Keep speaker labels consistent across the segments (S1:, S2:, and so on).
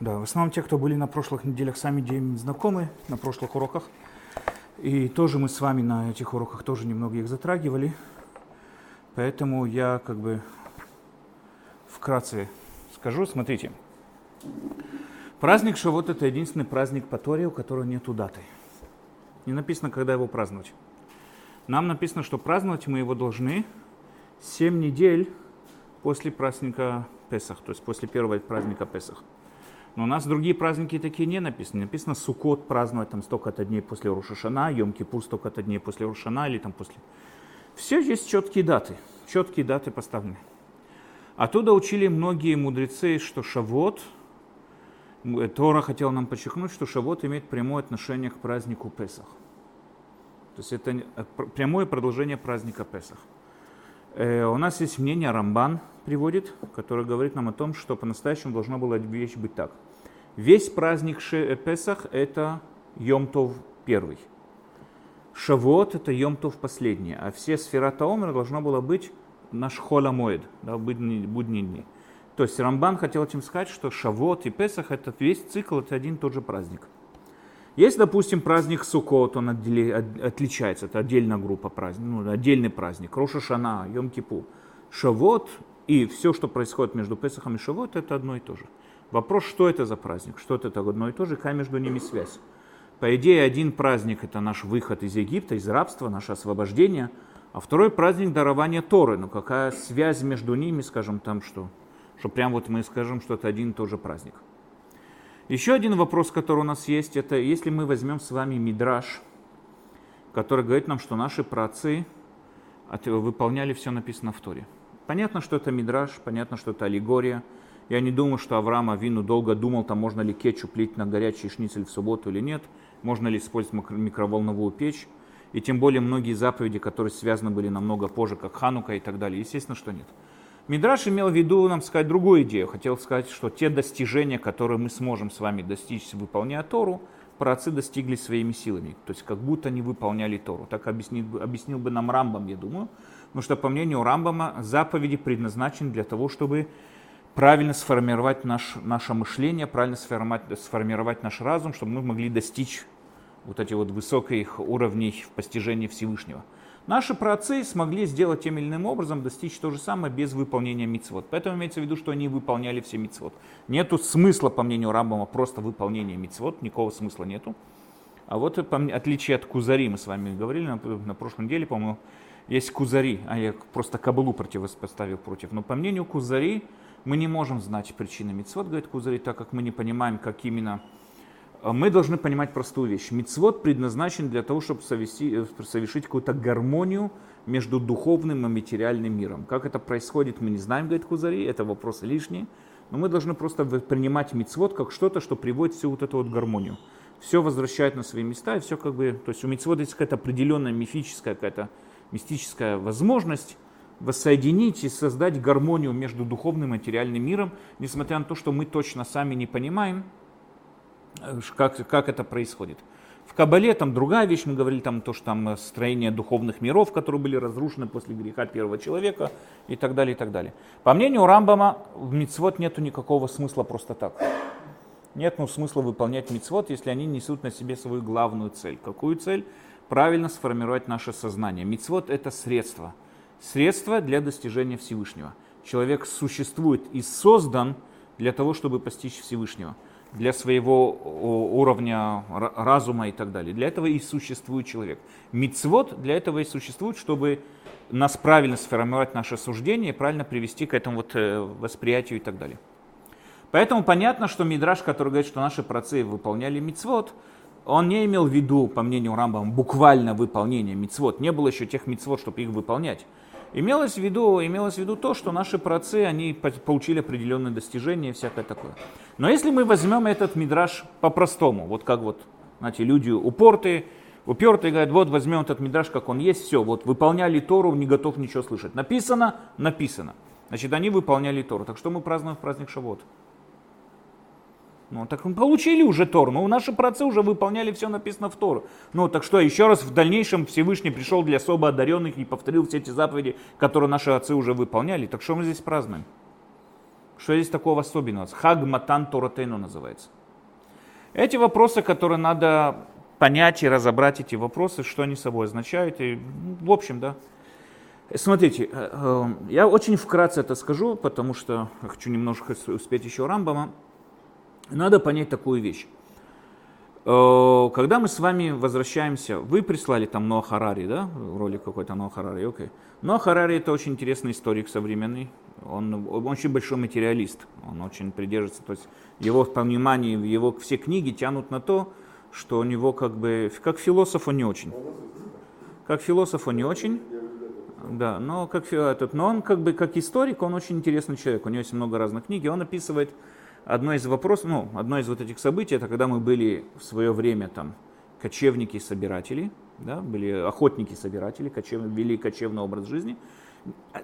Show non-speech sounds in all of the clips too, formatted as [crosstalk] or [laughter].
S1: Да, в основном те, кто были на прошлых неделях, сами знакомы на прошлых уроках. И тоже мы с вами на этих уроках тоже немного их затрагивали. Поэтому я как бы вкратце скажу. Смотрите. Праздник Шавот это единственный праздник по Торе, у которого нету даты. Не написано, когда его праздновать. Нам написано, что праздновать мы его должны 7 недель после праздника Песах, то есть после первого праздника Песах. Но у нас другие праздники такие не написаны. Написано Сукот праздновать там столько-то дней после Рушашана, Йом-Кипур столько-то дней после Рушана или там после... Все есть четкие даты, четкие даты поставлены. Оттуда учили многие мудрецы, что Шавот, Тора хотел нам подчеркнуть, что Шавот имеет прямое отношение к празднику Песах. То есть это э, прямое продолжение праздника Песах. Э, у нас есть мнение, Рамбан приводит, который говорит нам о том, что по-настоящему должна была вещь быть так. Весь праздник э, Песах – это Йомтов первый. Шавот – это Йомтов последний. А все сфера Таомера должно было быть наш Холамоид, да, будние, будние дни. То есть Рамбан хотел этим сказать, что Шавот и Песах – это весь цикл, это один и тот же праздник – есть, допустим, праздник Суккот, он отдели, от, отличается, это отдельная группа праздников, ну, отдельный праздник. Роша Шана, Йом Кипу, Шавот и все, что происходит между Песахом и Шавот, это одно и то же. Вопрос, что это за праздник, что это одно и то же, какая между ними связь. По идее, один праздник это наш выход из Египта, из рабства, наше освобождение, а второй праздник дарования Торы. Но какая связь между ними, скажем, там, что, что прям вот мы скажем, что это один и тот же праздник. Еще один вопрос, который у нас есть, это если мы возьмем с вами мидраж, который говорит нам, что наши праотцы выполняли все написано в Торе. Понятно, что это мидраж, понятно, что это аллегория. Я не думаю, что Авраам Авину долго думал, там можно ли кетчуп лить на горячий шницель в субботу или нет, можно ли использовать микроволновую печь. И тем более многие заповеди, которые связаны были намного позже, как Ханука и так далее, естественно, что нет. Мидраш имел в виду нам сказать другую идею. Хотел сказать, что те достижения, которые мы сможем с вами достичь, выполняя Тору, праотцы достигли своими силами. То есть как будто они выполняли Тору. Так объяснил, объяснил бы нам Рамбам, я думаю. Потому что, по мнению Рамбама, заповеди предназначены для того, чтобы правильно сформировать наш, наше мышление, правильно сформировать, сформировать наш разум, чтобы мы могли достичь вот этих вот высоких уровней в постижении Всевышнего. Наши праотцы смогли сделать тем или иным образом, достичь то же самое без выполнения мицвод. Поэтому имеется в виду, что они выполняли все мицвод. Нету смысла, по мнению Рамбама, просто выполнения мицвод, никакого смысла нету. А вот отличие от кузари, мы с вами говорили на, на прошлой неделе, по-моему, есть кузари, а я просто кабалу противопоставил против. Но по мнению кузари, мы не можем знать причины мицвод, говорит кузари, так как мы не понимаем, как именно мы должны понимать простую вещь. Мицвод предназначен для того, чтобы совести, э, совершить какую-то гармонию между духовным и материальным миром. Как это происходит, мы не знаем, говорит Кузари, это вопросы лишние. Но мы должны просто принимать мицвод как что-то, что приводит всю вот эту вот гармонию. Все возвращает на свои места, и все как бы... То есть у мицвода есть какая-то определенная мифическая, какая-то мистическая возможность воссоединить и создать гармонию между духовным и материальным миром, несмотря на то, что мы точно сами не понимаем, как, как это происходит. В Кабале там другая вещь, мы говорили там то, что там э, строение духовных миров, которые были разрушены после греха первого человека и так далее, и так далее. По мнению Рамбама, в мицвод нету никакого смысла просто так. Нет ну, смысла выполнять мицвод, если они несут на себе свою главную цель. Какую цель? Правильно сформировать наше сознание. Мицвод это средство. Средство для достижения Всевышнего. Человек существует и создан для того, чтобы постичь Всевышнего для своего уровня разума и так далее. Для этого и существует человек. Мицвод для этого и существует, чтобы нас правильно сформировать наше суждение правильно привести к этому вот э, восприятию и так далее. Поэтому понятно, что Мидраш, который говорит, что наши працы выполняли мицвод, он не имел в виду, по мнению Рамбам, буквально выполнение мицвод. Не было еще тех мицвод, чтобы их выполнять. Имелось в виду, имелось в виду то, что наши працы, они получили определенные достижения и всякое такое. Но если мы возьмем этот мидраж по-простому, вот как вот, знаете, люди упортые, упертые говорят, вот возьмем этот мидраж, как он есть, все, вот выполняли Тору, не готов ничего слышать. Написано, написано. Значит, они выполняли Тору. Так что мы празднуем в праздник Шавот? Ну, так мы получили уже Тор. Ну, наши працы уже выполняли все написано в Тору. Ну, так что, еще раз, в дальнейшем Всевышний пришел для особо одаренных и повторил все эти заповеди, которые наши отцы уже выполняли. Так что мы здесь празднуем? Что здесь такого особенного? Хаг Матан Торатейну называется. Эти вопросы, которые надо понять и разобрать эти вопросы, что они собой означают. И, в общем, да. Смотрите, э, э, я очень вкратце это скажу, потому что хочу немножко успеть еще Рамбама. Надо понять такую вещь. Э, когда мы с вами возвращаемся, вы прислали там Ноа Харари, да, ролик какой-то Ноа Харари, окей. Okay. Ноа Харари это очень интересный историк современный, он, он очень большой материалист, он очень придерживается, то есть его понимание, его все книги тянут на то, что у него как бы, как философ он не очень. Как философ он не очень, да, но как этот, но он как бы как историк, он очень интересный человек, у него есть много разных книг, и он описывает одно из вопросов, ну, одно из вот этих событий, это когда мы были в свое время там кочевники-собиратели, да, были охотники-собиратели, кочев, вели кочевный образ жизни.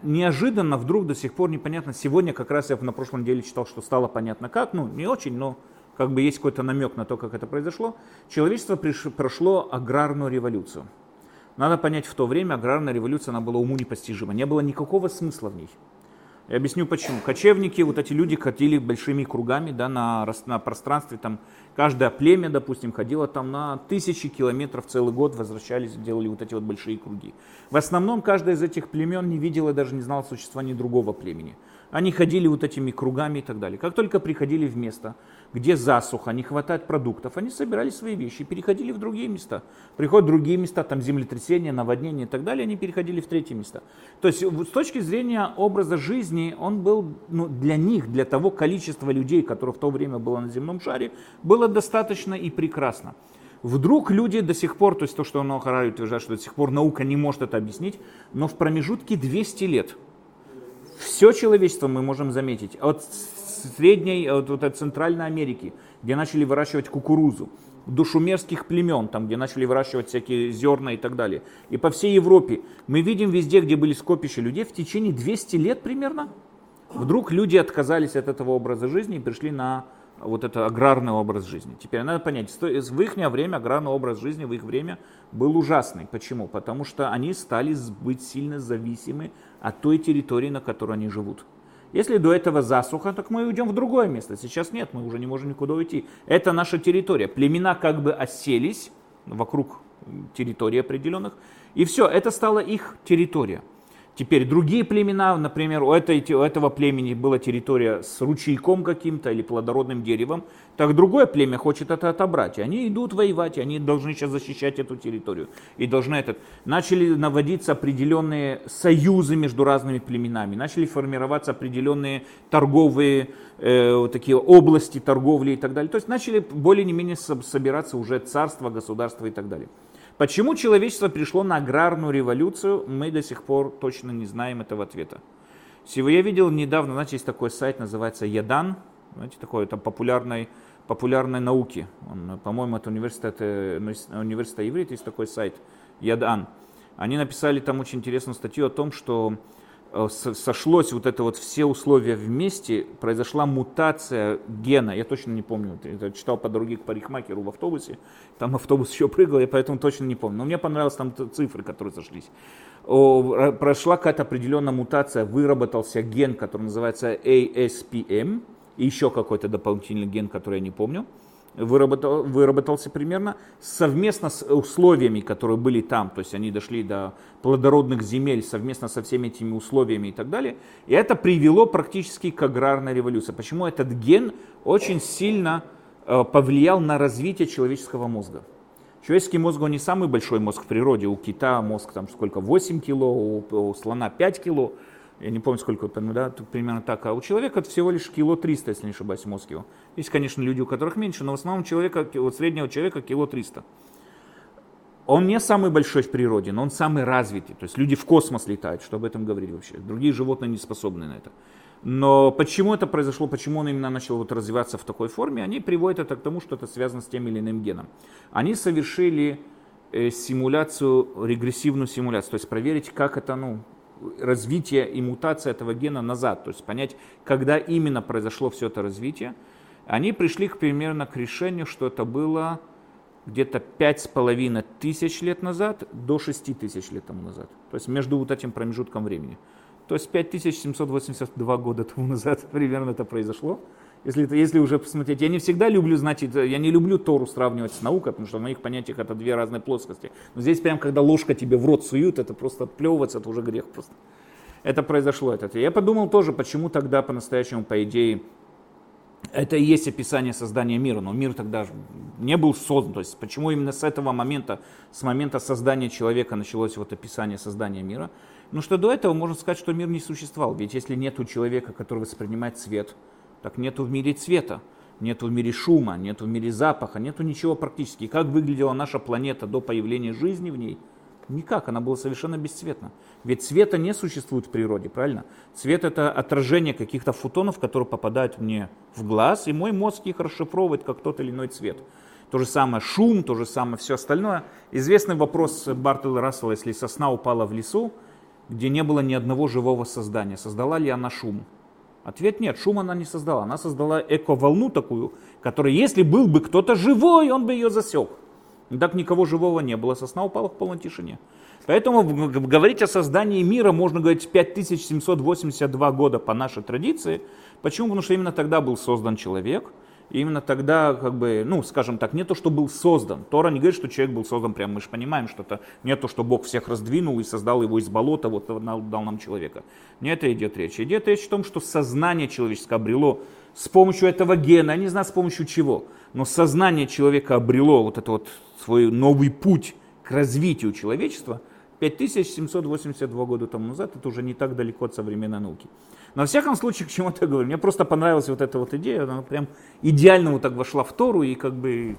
S1: Неожиданно, вдруг до сих пор непонятно, сегодня как раз я на прошлом неделе читал, что стало понятно как, ну, не очень, но как бы есть какой-то намек на то, как это произошло. Человечество приш, прошло аграрную революцию. Надо понять, в то время аграрная революция, она была уму непостижима. Не было никакого смысла в ней. Я объясню почему. Кочевники, вот эти люди ходили большими кругами да, на, на пространстве, там каждое племя, допустим, ходило там на тысячи километров целый год, возвращались, делали вот эти вот большие круги. В основном каждое из этих племен не видело и даже не знало существования другого племени. Они ходили вот этими кругами и так далее. Как только приходили в место, где засуха, не хватает продуктов, они собирали свои вещи переходили в другие места. Приходят другие места, там землетрясения, наводнения и так далее, они переходили в третьи места. То есть с точки зрения образа жизни, он был ну, для них, для того количества людей, которое в то время было на земном шаре, было достаточно и прекрасно. Вдруг люди до сих пор, то есть то, что Харари утверждает, что до сих пор наука не может это объяснить, но в промежутке 200 лет все человечество мы можем заметить, от средней, от, от Центральной Америки, где начали выращивать кукурузу, до шумерских племен, там, где начали выращивать всякие зерна и так далее. И по всей Европе мы видим везде, где были скопища людей, в течение 200 лет примерно, вдруг люди отказались от этого образа жизни и пришли на вот это аграрный образ жизни. Теперь надо понять, в их время аграрный образ жизни, в их время был ужасный. Почему? Потому что они стали быть сильно зависимы от той территории, на которой они живут. Если до этого засуха, так мы уйдем в другое место. Сейчас нет, мы уже не можем никуда уйти. Это наша территория. Племена как бы оселись вокруг территории определенных. И все, это стала их территория. Теперь другие племена, например, у, этой, у этого племени была территория с ручейком каким-то или плодородным деревом, так другое племя хочет это отобрать. И они идут воевать, и они должны сейчас защищать эту территорию. И должны этот... Начали наводиться определенные союзы между разными племенами, начали формироваться определенные торговые э, вот такие области торговли и так далее. То есть начали более-менее собираться уже царства, государства и так далее. Почему человечество пришло на аграрную революцию, мы до сих пор точно не знаем этого ответа. Всего я видел недавно, знаете, есть такой сайт, называется Ядан, знаете, такой там популярной, популярной науки. Он, по-моему, это университет, университет иврит, есть такой сайт, Ядан. Они написали там очень интересную статью о том, что сошлось вот это вот все условия вместе, произошла мутация гена, я точно не помню, я читал по дороге к парикмахеру в автобусе, там автобус еще прыгал, я поэтому точно не помню, но мне понравились там цифры, которые сошлись. Прошла какая-то определенная мутация, выработался ген, который называется ASPM, и еще какой-то дополнительный ген, который я не помню выработал, выработался примерно совместно с условиями, которые были там, то есть они дошли до плодородных земель совместно со всеми этими условиями и так далее. И это привело практически к аграрной революции. Почему этот ген очень сильно э, повлиял на развитие человеческого мозга? Человеческий мозг, он не самый большой мозг в природе. У кита мозг там сколько, 8 кило, у, у слона 5 кило я не помню сколько, да, примерно так, а у человека это всего лишь кило 300, если не ошибаюсь, мозг его. Есть, конечно, люди, у которых меньше, но в основном человека, вот среднего человека кило 300. Он не самый большой в природе, но он самый развитый. То есть люди в космос летают, что об этом говорить вообще. Другие животные не способны на это. Но почему это произошло, почему он именно начал вот развиваться в такой форме, они приводят это к тому, что это связано с тем или иным геном. Они совершили э, симуляцию, регрессивную симуляцию, то есть проверить, как это, ну, развитие и мутация этого гена назад, то есть понять, когда именно произошло все это развитие, они пришли к, примерно к решению, что это было где-то пять с половиной тысяч лет назад до шести тысяч лет тому назад. То есть между вот этим промежутком времени. То есть 5782 года тому назад [laughs] примерно это произошло. Если, если уже посмотреть, я не всегда люблю, значит, я не люблю Тору сравнивать с наукой, потому что в моих понятиях это две разные плоскости. Но здесь прям, когда ложка тебе в рот суют, это просто плевываться, это уже грех просто. Это произошло. Это. Я подумал тоже, почему тогда по-настоящему, по идее, это и есть описание создания мира, но мир тогда не был создан. То есть почему именно с этого момента, с момента создания человека началось вот описание создания мира? Ну что до этого можно сказать, что мир не существовал. Ведь если нет человека, который воспринимает свет, так нету в мире цвета, нету в мире шума, нету в мире запаха, нету ничего практически. Как выглядела наша планета до появления жизни в ней? Никак, она была совершенно бесцветна. Ведь цвета не существует в природе, правильно? Цвет это отражение каких-то фотонов, которые попадают мне в глаз, и мой мозг их расшифровывает как тот или иной цвет. То же самое шум, то же самое все остальное. Известный вопрос Бартела Рассела, если сосна упала в лесу, где не было ни одного живого создания, создала ли она шум? Ответ нет, шум она не создала. Она создала эко-волну такую, которая, если был бы кто-то живой, он бы ее засек. Так никого живого не было, сосна упала в полной тишине. Поэтому говорить о создании мира можно говорить 5782 года по нашей традиции. Почему? Потому что именно тогда был создан человек – и именно тогда, как бы, ну, скажем так, не то, что был создан. Тора не говорит, что человек был создан прям, мы же понимаем, что это не то, что Бог всех раздвинул и создал его из болота, вот дал нам человека. Не это идет речь. Идет речь о том, что сознание человеческое обрело с помощью этого гена, я не знаю с помощью чего, но сознание человека обрело вот этот вот свой новый путь к развитию человечества 5782 года тому назад, это уже не так далеко от современной науки. Но во всяком случае, к чему я говорю, мне просто понравилась вот эта вот идея, она прям идеально вот так вошла в Тору и как бы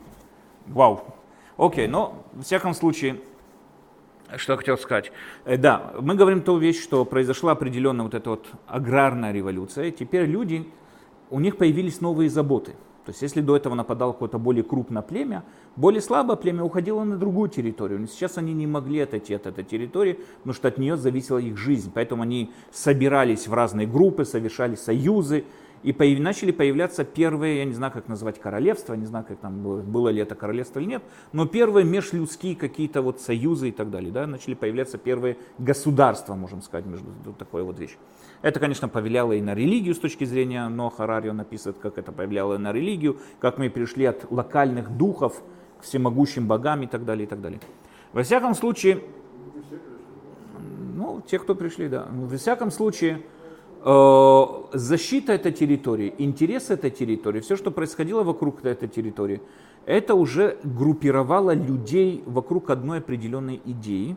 S1: вау. Окей, но во всяком случае, что я хотел сказать. Э, да, мы говорим ту вещь, что произошла определенная вот эта вот аграрная революция. Теперь люди, у них появились новые заботы. То есть если до этого нападало какое-то более крупное племя, более слабое племя уходило на другую территорию. Но сейчас они не могли отойти от этой территории, потому что от нее зависела их жизнь. Поэтому они собирались в разные группы, совершали союзы, и начали появляться первые, я не знаю, как назвать королевства, не знаю, как там было, было ли это королевство или нет, но первые межлюдские какие-то вот союзы и так далее, да, начали появляться первые государства, можем сказать, между такой вот вещь. Это, конечно, повлияло и на религию с точки зрения, но Харарио написывает, как это повлияло и на религию, как мы перешли от локальных духов к всемогущим богам и так далее, и так далее. Во всяком случае, ну, те, кто пришли, да. Во всяком случае, э, защита этой территории, интерес этой территории, все, что происходило вокруг этой территории, это уже группировало людей вокруг одной определенной идеи,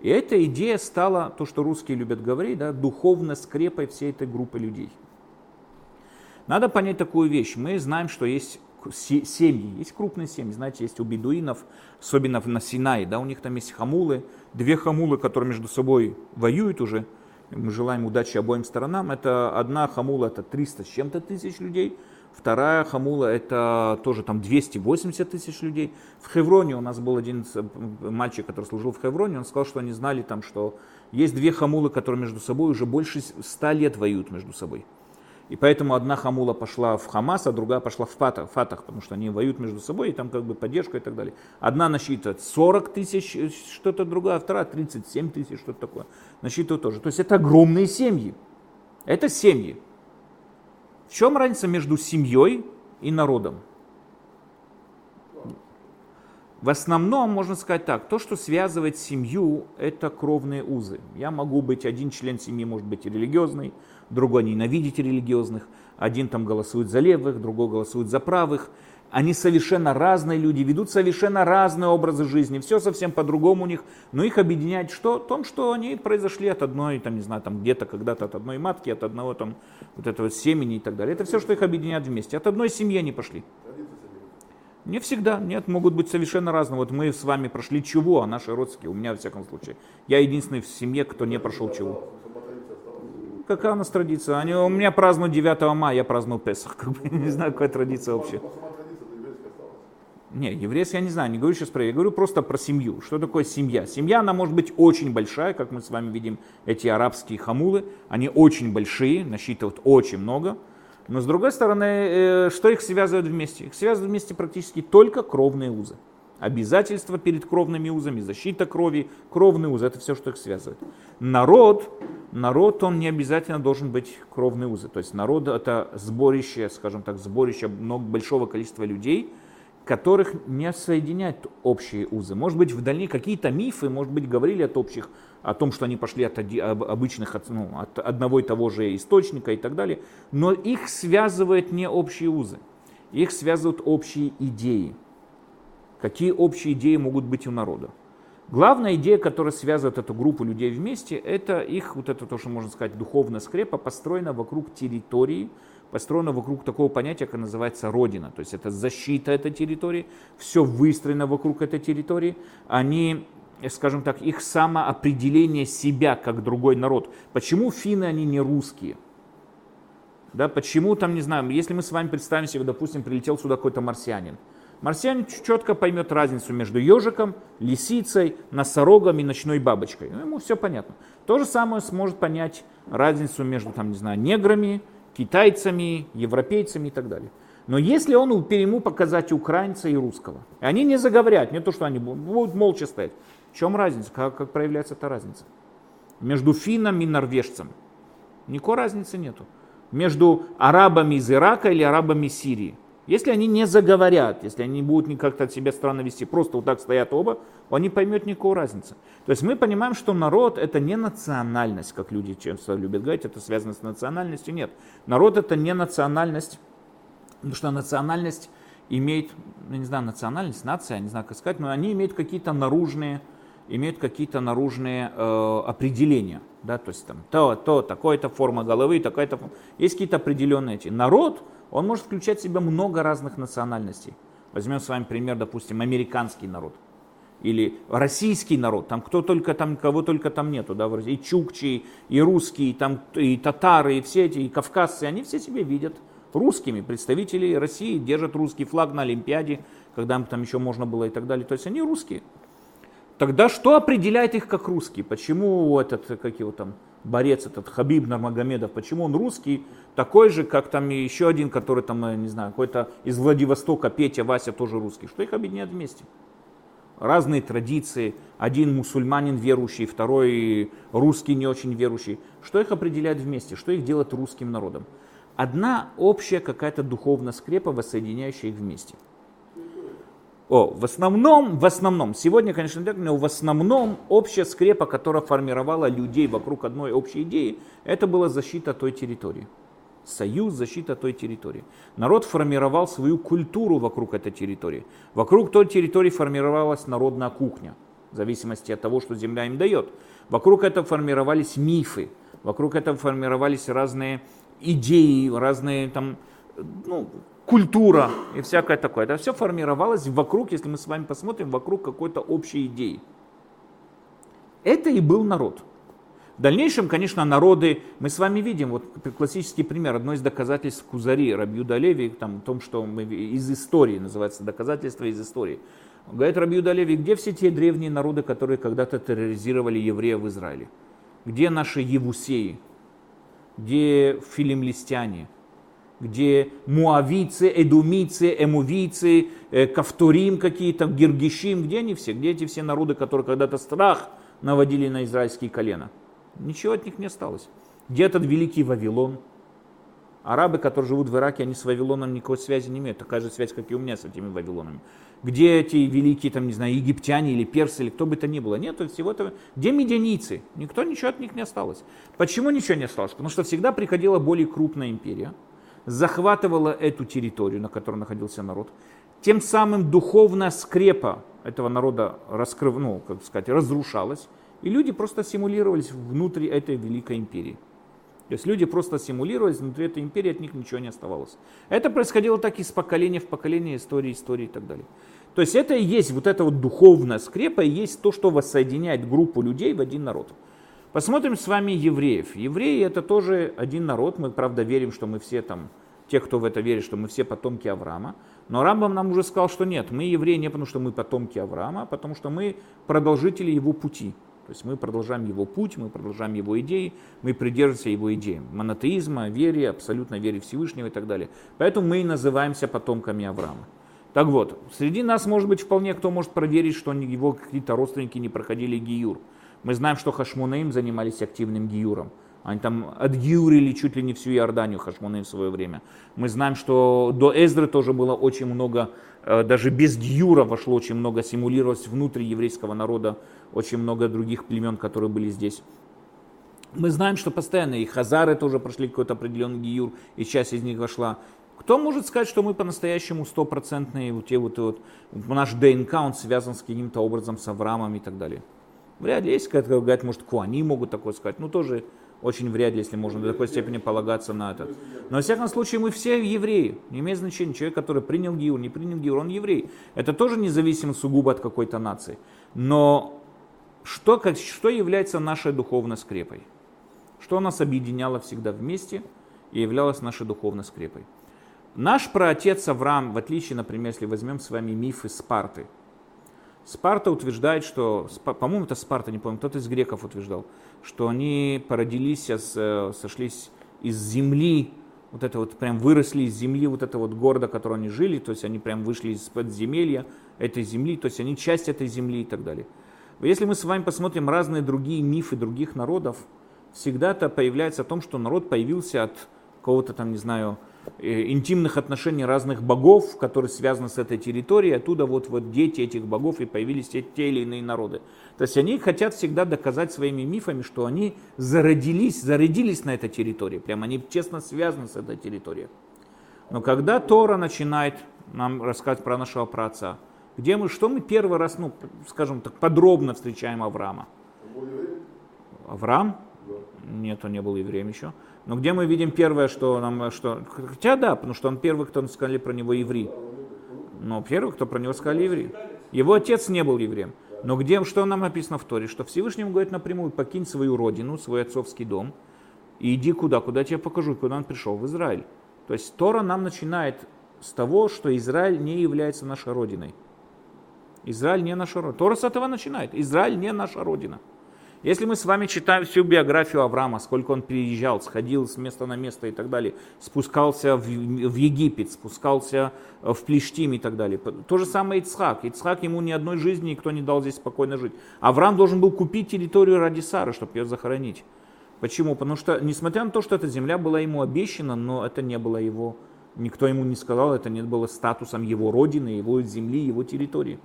S1: и эта идея стала, то, что русские любят говорить, да, духовно скрепой всей этой группы людей. Надо понять такую вещь. Мы знаем, что есть семьи, есть крупные семьи, знаете, есть у бедуинов, особенно на Синае, да, у них там есть хамулы, две хамулы, которые между собой воюют уже, мы желаем удачи обоим сторонам, это одна хамула, это 300 с чем-то тысяч людей, Вторая хамула это тоже там 280 тысяч людей. В Хевроне у нас был один мальчик, который служил в Хевроне, он сказал, что они знали там, что есть две хамулы, которые между собой уже больше 100 лет воюют между собой. И поэтому одна хамула пошла в Хамас, а другая пошла в Фатах, Фатах, потому что они воюют между собой, и там как бы поддержка и так далее. Одна насчитывает 40 тысяч, что-то другое, а вторая 37 тысяч, что-то такое. Насчитывает тоже. То есть это огромные семьи. Это семьи. В чем разница между семьей и народом? В основном, можно сказать так, то, что связывает семью, это кровные узы. Я могу быть, один член семьи может быть религиозный, другой ненавидеть религиозных, один там голосует за левых, другой голосует за правых. Они совершенно разные люди, ведут совершенно разные образы жизни, все совсем по-другому у них, но их объединяет что? В том, что они произошли от одной, там, не знаю, там где-то когда-то от одной матки, от одного там вот этого семени и так далее. Это все, что их объединяет вместе. От одной семьи они пошли. Не всегда, нет, могут быть совершенно разные. Вот мы с вами прошли чего, а наши родственники, у меня, во всяком случае. Я единственный в семье, кто не прошел чего. Какая у нас традиция? Они, у меня празднуют 9 мая, я праздную Песах. Как бы, [laughs] не знаю, какая традиция вообще. Не, еврейский я не знаю, не говорю сейчас про, я говорю просто про семью. Что такое семья? Семья, она может быть очень большая, как мы с вами видим, эти арабские хамулы, они очень большие, насчитывают очень много. Но с другой стороны, э, что их связывает вместе? Их связывают вместе практически только кровные узы. Обязательства перед кровными узами, защита крови, кровный уз, это все, что их связывает. Народ, народ, он не обязательно должен быть кровные узы. То есть народ это сборище, скажем так, сборище много, большого количества людей, которых не соединяют общие узы. Может быть, в дальнейшем какие-то мифы, может быть, говорили от общих, о том, что они пошли от обычных, от, ну, от одного и того же источника и так далее, но их связывают не общие узы, их связывают общие идеи. Какие общие идеи могут быть у народа? Главная идея, которая связывает эту группу людей вместе, это их, вот это то, что можно сказать, духовная скрепа, построена вокруг территории, построена вокруг такого понятия, как называется родина. То есть это защита этой территории, все выстроено вокруг этой территории. Они, скажем так, их самоопределение себя как другой народ. Почему финны, они не русские? Да, почему там, не знаю, если мы с вами представим себе, допустим, прилетел сюда какой-то марсианин, Марсианин четко поймет разницу между ежиком, лисицей, носорогом и ночной бабочкой. Ну, ему все понятно. То же самое сможет понять разницу между, там, не знаю, неграми, китайцами, европейцами и так далее. Но если он ему показать украинца и русского, и они не заговорят, не то, что они будут молча стоять, в чем разница, как, как проявляется эта разница? Между финном и норвежцем. Никакой разницы нету. Между арабами из Ирака или арабами Сирии. Если они не заговорят, если они будут как-то себя странно вести, просто вот так стоят оба, он не поймет никакой разницы. То есть мы понимаем, что народ это не национальность, как люди часто любят говорить, это связано с национальностью. Нет, народ это не национальность, потому что национальность имеет, ну, я не знаю, национальность, нация, я не знаю, как сказать, но они имеют какие-то наружные, имеют какие-то наружные э, определения. Да, то есть там то, то, такая-то форма головы, такая-то форма. Есть какие-то определенные эти. Народ, он может включать в себя много разных национальностей. Возьмем с вами пример, допустим, американский народ или российский народ, там кто только там, кого только там нету, да, и чукчи, и русские, там, и татары, и все эти, и кавказцы, они все себя видят русскими. Представители России держат русский флаг на Олимпиаде, когда там еще можно было и так далее. То есть они русские. Тогда что определяет их как русские? Почему этот, как его там, борец этот Хабиб Нармагомедов, почему он русский, такой же, как там еще один, который там, э, не знаю, какой-то из Владивостока, Петя, Вася тоже русский. Что их объединяет вместе? Разные традиции, один мусульманин верующий, второй русский не очень верующий. Что их определяет вместе? Что их делает русским народом? Одна общая какая-то духовная скрепа, воссоединяющая их вместе – о, в основном, в основном, сегодня, конечно, так, но в основном общая скрепа, которая формировала людей вокруг одной общей идеи, это была защита той территории. Союз, защита той территории. Народ формировал свою культуру вокруг этой территории. Вокруг той территории формировалась народная кухня, в зависимости от того, что земля им дает. Вокруг этого формировались мифы, вокруг этого формировались разные идеи, разные там, ну, культура и всякое такое. Это все формировалось вокруг, если мы с вами посмотрим, вокруг какой-то общей идеи. Это и был народ. В дальнейшем, конечно, народы, мы с вами видим, вот классический пример, одно из доказательств Кузари, Рабьюда Леви, там, о том, что мы из истории, называется доказательство из истории. Говорит Рабьюда Леви, где все те древние народы, которые когда-то терроризировали евреев в Израиле? Где наши евусеи? Где филимлистяне? Где муавийцы, эдумийцы, эмувийцы, э, кавторим какие-то, гиргишим, где они все? Где эти все народы, которые когда-то страх наводили на израильские колена? Ничего от них не осталось. Где этот великий Вавилон? Арабы, которые живут в Ираке, они с Вавилоном никакой связи не имеют. Такая же связь, как и у меня с этими Вавилонами. Где эти великие, там, не знаю, египтяне или персы, или кто бы то ни было. Нет всего этого. Где медианийцы? Никто, ничего от них не осталось. Почему ничего не осталось? Потому что всегда приходила более крупная империя, захватывала эту территорию, на которой находился народ. Тем самым духовная скрепа этого народа раскрыв, ну, как сказать, разрушалась, и люди просто симулировались внутри этой великой империи. То есть люди просто симулировались внутри этой империи, от них ничего не оставалось. Это происходило так из поколения в поколение, истории, истории и так далее. То есть это и есть вот эта вот духовная скрепа, и есть то, что воссоединяет группу людей в один народ. Посмотрим с вами евреев. Евреи это тоже один народ. Мы, правда, верим, что мы все там, те, кто в это верит, что мы все потомки Авраама. Но Рамбам нам уже сказал, что нет, мы евреи не потому, что мы потомки Авраама, а потому что мы продолжители его пути. То есть мы продолжаем его путь, мы продолжаем его идеи, мы придерживаемся его идеям. Монотеизма, вере, абсолютно вере Всевышнего и так далее. Поэтому мы и называемся потомками Авраама. Так вот, среди нас может быть вполне кто может проверить, что его какие-то родственники не проходили гиюр. Мы знаем, что Хашмунаим занимались активным гиюром. Они там отгиурили чуть ли не всю Иорданию Хашмунаим в свое время. Мы знаем, что до Эзры тоже было очень много, э, даже без гиюра вошло очень много, симулировалось внутри еврейского народа очень много других племен, которые были здесь. Мы знаем, что постоянно и хазары тоже прошли какой-то определенный гиюр, и часть из них вошла. Кто может сказать, что мы по-настоящему стопроцентные, вот, те вот, вот, наш ДНК, он связан с каким-то образом с Авраамом и так далее? Вряд ли есть, кто говорит, может, Куани могут такое сказать, ну тоже очень вряд ли, если можно до такой степени полагаться на это. Но, во всяком случае, мы все евреи. Не имеет значения, человек, который принял гиур, не принял гиур, он еврей. Это тоже независимо сугубо от какой-то нации. Но что, как, что является нашей духовной скрепой? Что нас объединяло всегда вместе и являлось нашей духовной скрепой? Наш праотец Авраам, в отличие, например, если возьмем с вами мифы Спарты. Спарта утверждает, что, по-моему, это Спарта, не помню, кто-то из греков утверждал, что они породились, э, сошлись из земли, вот это вот прям выросли из земли вот это вот города, в котором они жили, то есть они прям вышли из подземелья этой земли, то есть они часть этой земли и так далее. Если мы с вами посмотрим разные другие мифы других народов, всегда-то появляется о том, что народ появился от какого-то там, не знаю, интимных отношений разных богов, которые связаны с этой территорией, оттуда вот, вот дети этих богов и появились те, те или иные народы. То есть они хотят всегда доказать своими мифами, что они зародились, зародились на этой территории, прям они честно связаны с этой территорией. Но когда Тора начинает нам рассказывать про нашего праотца, где мы, что мы первый раз, ну, скажем так, подробно встречаем Авраама? Авраам? Нет, он не был евреем еще. Но где мы видим первое, что нам, что, хотя да, потому что он первый, кто сказали про него еврей. Но первый, кто про него сказали еврей. Его отец не был евреем. Но где, что нам написано в Торе? Что Всевышний говорит напрямую, покинь свою родину, свой отцовский дом, и иди куда, куда я тебе покажу, куда он пришел, в Израиль. То есть Тора нам начинает с того, что Израиль не является нашей родиной. Израиль не наша родина. Тора с этого начинает. Израиль не наша родина. Если мы с вами читаем всю биографию Авраама, сколько он переезжал, сходил с места на место и так далее, спускался в, в Египет, спускался в Плештим и так далее. То же самое Ицхак. Ицхак ему ни одной жизни никто не дал здесь спокойно жить. Авраам должен был купить территорию ради Сары, чтобы ее захоронить. Почему? Потому что, несмотря на то, что эта земля была ему обещана, но это не было его, никто ему не сказал, это не было статусом его родины, его земли, его территории.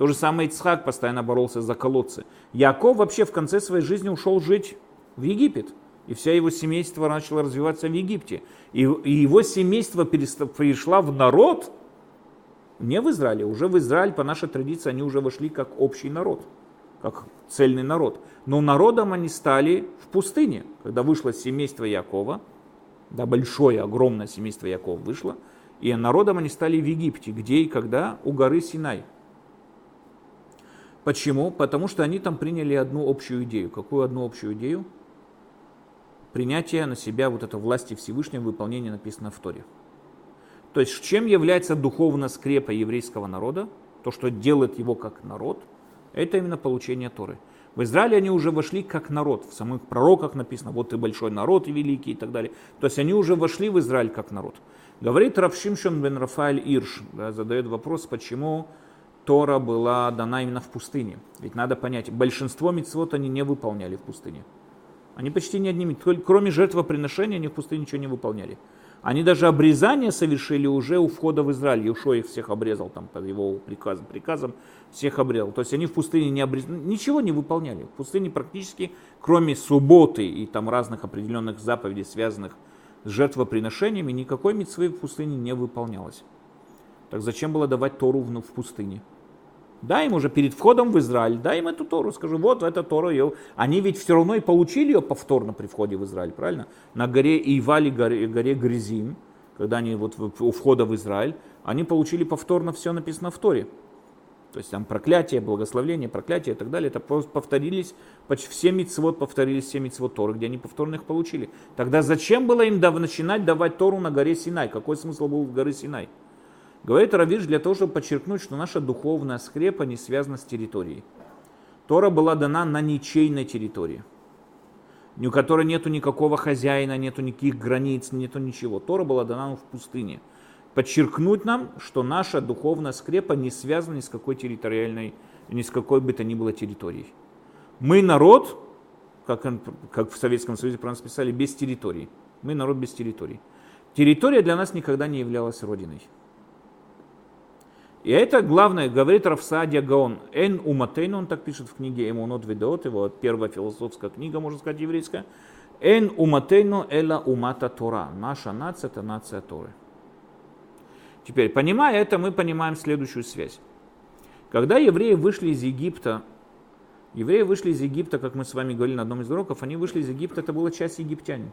S1: То же самое Ицхак постоянно боролся за колодцы. Яков вообще в конце своей жизни ушел жить в Египет. И вся его семейство начало развиваться в Египте. И, и его семейство перешло в народ, не в Израиле, уже в Израиль, по нашей традиции, они уже вошли как общий народ, как цельный народ. Но народом они стали в пустыне, когда вышло семейство Якова, да, большое, огромное семейство Якова вышло, и народом они стали в Египте, где и когда? У горы Синай. Почему? Потому что они там приняли одну общую идею. Какую одну общую идею? Принятие на себя вот этой власти Всевышнего выполнения написано в Торе. То есть чем является духовная скрепа еврейского народа, то, что делает его как народ, это именно получение Торы. В Израиле они уже вошли как народ. В самых пророках написано, вот ты большой народ и великий и так далее. То есть они уже вошли в Израиль как народ. Говорит Равшимшон бен Рафаэль Ирш, да, задает вопрос, почему Тора была дана именно в пустыне. Ведь надо понять, большинство митцвот они не выполняли в пустыне. Они почти ни одними, кроме жертвоприношения, они в пустыне ничего не выполняли. Они даже обрезание совершили уже у входа в Израиль. Иешуа их всех обрезал там под его приказом, приказом всех обрезал. То есть они в пустыне не обрезали, ничего не выполняли. В пустыне практически, кроме субботы и там разных определенных заповедей, связанных с жертвоприношениями, никакой митцвы в пустыне не выполнялось. Так зачем было давать Тору в пустыне? Дай им уже перед входом в Израиль, дай им эту Тору, скажи, вот эта Тора, ее. они ведь все равно и получили ее повторно при входе в Израиль, правильно? На горе Ивали, горе, горе Гризим, когда они вот у входа в Израиль, они получили повторно все написано в Торе. То есть там проклятие, благословление, проклятие и так далее, это повторились, почти все митцвот повторились, все митцвот Торы, где они повторно их получили. Тогда зачем было им начинать давать Тору на горе Синай? Какой смысл был в горе Синай? Говорит Равиш для того, чтобы подчеркнуть, что наша духовная скрепа не связана с территорией. Тора была дана на ничейной территории, у которой нету никакого хозяина, нету никаких границ, нету ничего. Тора была дана в пустыне. подчеркнуть нам, что наша духовная скрепа не связана ни с какой территориальной, ни с какой бы то ни было территорией. Мы народ, как, как в Советском Союзе про нас писали, без территории. Мы народ без территории. Территория для нас никогда не являлась родиной. И это главное, говорит Рафсадия Гаон. Эн уматейн, он так пишет в книге Эмунот Ведот, его первая философская книга, можно сказать, еврейская. Эн уматейну эла умата Тора. Наша нация это нация Торы. Теперь, понимая это, мы понимаем следующую связь. Когда евреи вышли из Египта, евреи вышли из Египта, как мы с вами говорили на одном из уроков, они вышли из Египта, это была часть египтяне.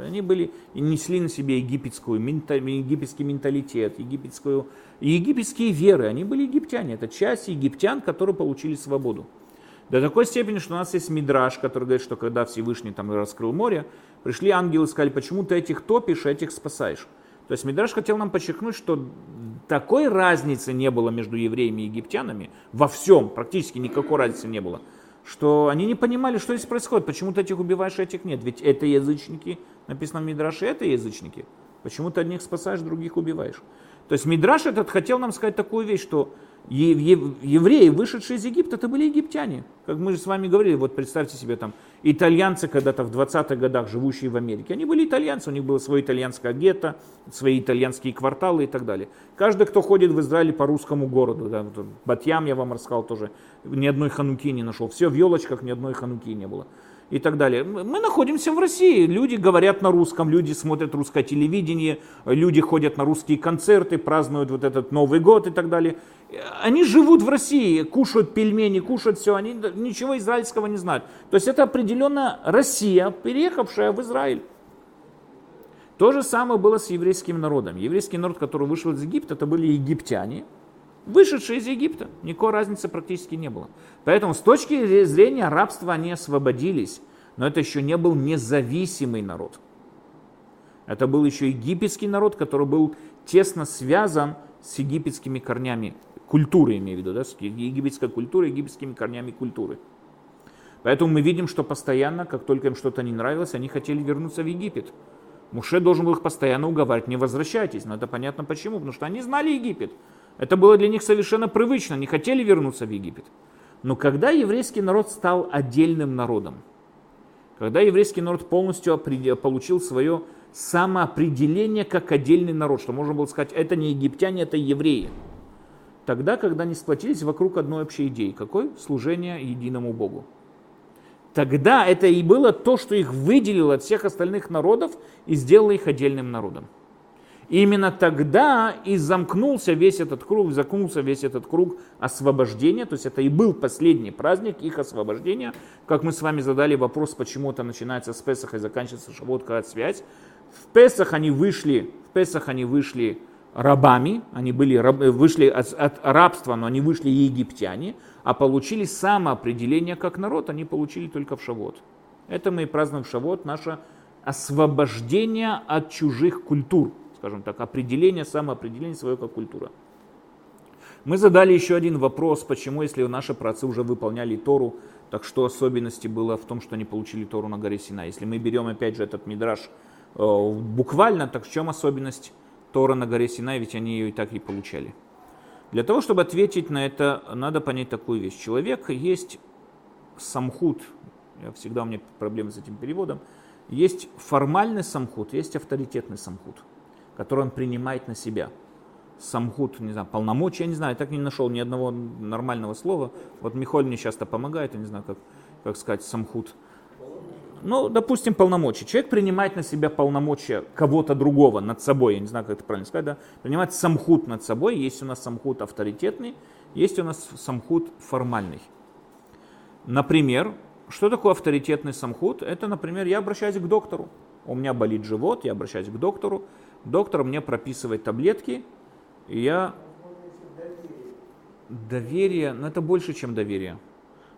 S1: Они были и несли на себе египетскую, египетский менталитет, египетскую, египетские веры. Они были египтяне. Это часть египтян, которые получили свободу. До такой степени, что у нас есть мидраж, который говорит, что когда Всевышний там раскрыл море, пришли ангелы и сказали, почему ты этих топишь, а этих спасаешь. То есть Мидраш хотел нам подчеркнуть, что такой разницы не было между евреями и египтянами во всем, практически никакой разницы не было, что они не понимали, что здесь происходит, почему ты этих убиваешь, а этих нет. Ведь это язычники, написано в Мидраше, это язычники. Почему ты одних спасаешь, других убиваешь? То есть Мидраш этот хотел нам сказать такую вещь, что евреи, вышедшие из Египта, это были египтяне. Как мы же с вами говорили, вот представьте себе там итальянцы когда-то в 20-х годах, живущие в Америке. Они были итальянцы, у них было свое итальянское гетто, свои итальянские кварталы и так далее. Каждый, кто ходит в Израиле по русскому городу, да, вот Батьям я вам рассказал тоже, ни одной хануки не нашел. Все в елочках, ни одной хануки не было и так далее. Мы находимся в России, люди говорят на русском, люди смотрят русское телевидение, люди ходят на русские концерты, празднуют вот этот Новый год и так далее. Они живут в России, кушают пельмени, кушают все, они ничего израильского не знают. То есть это определенно Россия, переехавшая в Израиль. То же самое было с еврейским народом. Еврейский народ, который вышел из Египта, это были египтяне, вышедшие из Египта. Никакой разницы практически не было. Поэтому с точки зрения рабства они освободились, но это еще не был независимый народ. Это был еще египетский народ, который был тесно связан с египетскими корнями культуры, имею в виду, да, с египетской культурой, египетскими корнями культуры. Поэтому мы видим, что постоянно, как только им что-то не нравилось, они хотели вернуться в Египет. Муше должен был их постоянно уговаривать, не возвращайтесь. Но это понятно почему, потому что они знали Египет. Это было для них совершенно привычно, не хотели вернуться в Египет. Но когда еврейский народ стал отдельным народом, когда еврейский народ полностью получил свое самоопределение как отдельный народ, что можно было сказать, это не египтяне, это евреи. Тогда, когда они сплотились вокруг одной общей идеи. Какой? Служение единому Богу. Тогда это и было то, что их выделило от всех остальных народов и сделало их отдельным народом. Именно тогда и замкнулся весь этот круг, замкнулся весь этот круг освобождения, то есть это и был последний праздник их освобождения. Как мы с вами задали вопрос, почему это начинается с Песаха и заканчивается Шавот, какая связь. В Песах они вышли, в Песах они вышли рабами, они были, вышли от, от рабства, но они вышли египтяне, а получили самоопределение как народ, они получили только в Шавот. Это мы и празднуем в Шавот, наше освобождение от чужих культур скажем так, определение, самоопределение своего как культура. Мы задали еще один вопрос, почему, если наши праотцы уже выполняли Тору, так что особенности было в том, что они получили Тору на горе Сина. Если мы берем опять же этот мидраж э, буквально, так в чем особенность Тора на горе Синай, ведь они ее и так и получали. Для того, чтобы ответить на это, надо понять такую вещь. Человек есть самхут, я всегда у меня проблемы с этим переводом, есть формальный самхут, есть авторитетный самхут который он принимает на себя. Самхут, не знаю, полномочия, я не знаю, я так не нашел ни одного нормального слова. Вот Михоль мне часто помогает, я не знаю, как, как сказать, самхут. Ну, допустим, полномочия. Человек принимает на себя полномочия кого-то другого над собой, я не знаю, как это правильно сказать, да? принимает самхут над собой. Есть у нас самхут авторитетный, есть у нас самхут формальный. Например, что такое авторитетный самхут? Это, например, я обращаюсь к доктору. У меня болит живот, я обращаюсь к доктору. Доктор мне прописывает таблетки, и я... Доверие, но это больше, чем доверие.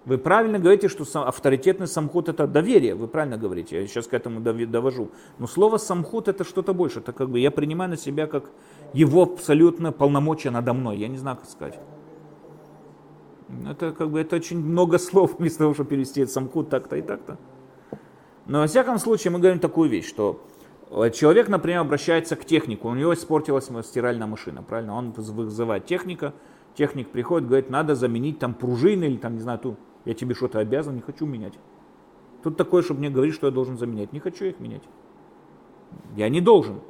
S1: Вы правильно говорите, что авторитетный самхут это доверие, вы правильно говорите, я сейчас к этому довожу. Но слово самхут это что-то больше, это как бы я принимаю на себя как его абсолютно полномочия надо мной, я не знаю, как сказать. Это как бы это очень много слов [laughs] вместо того, чтобы перевести это самхут так-то и так-то. Но во всяком случае мы говорим такую вещь, что Человек, например, обращается к технику, у него испортилась стиральная машина, правильно? Он вызывает техника, техник приходит, говорит, надо заменить там пружины или там, не знаю, ту, я тебе что-то обязан, не хочу менять. Тут такое, чтобы мне говорить, что я должен заменять. Не хочу их менять. Я не должен.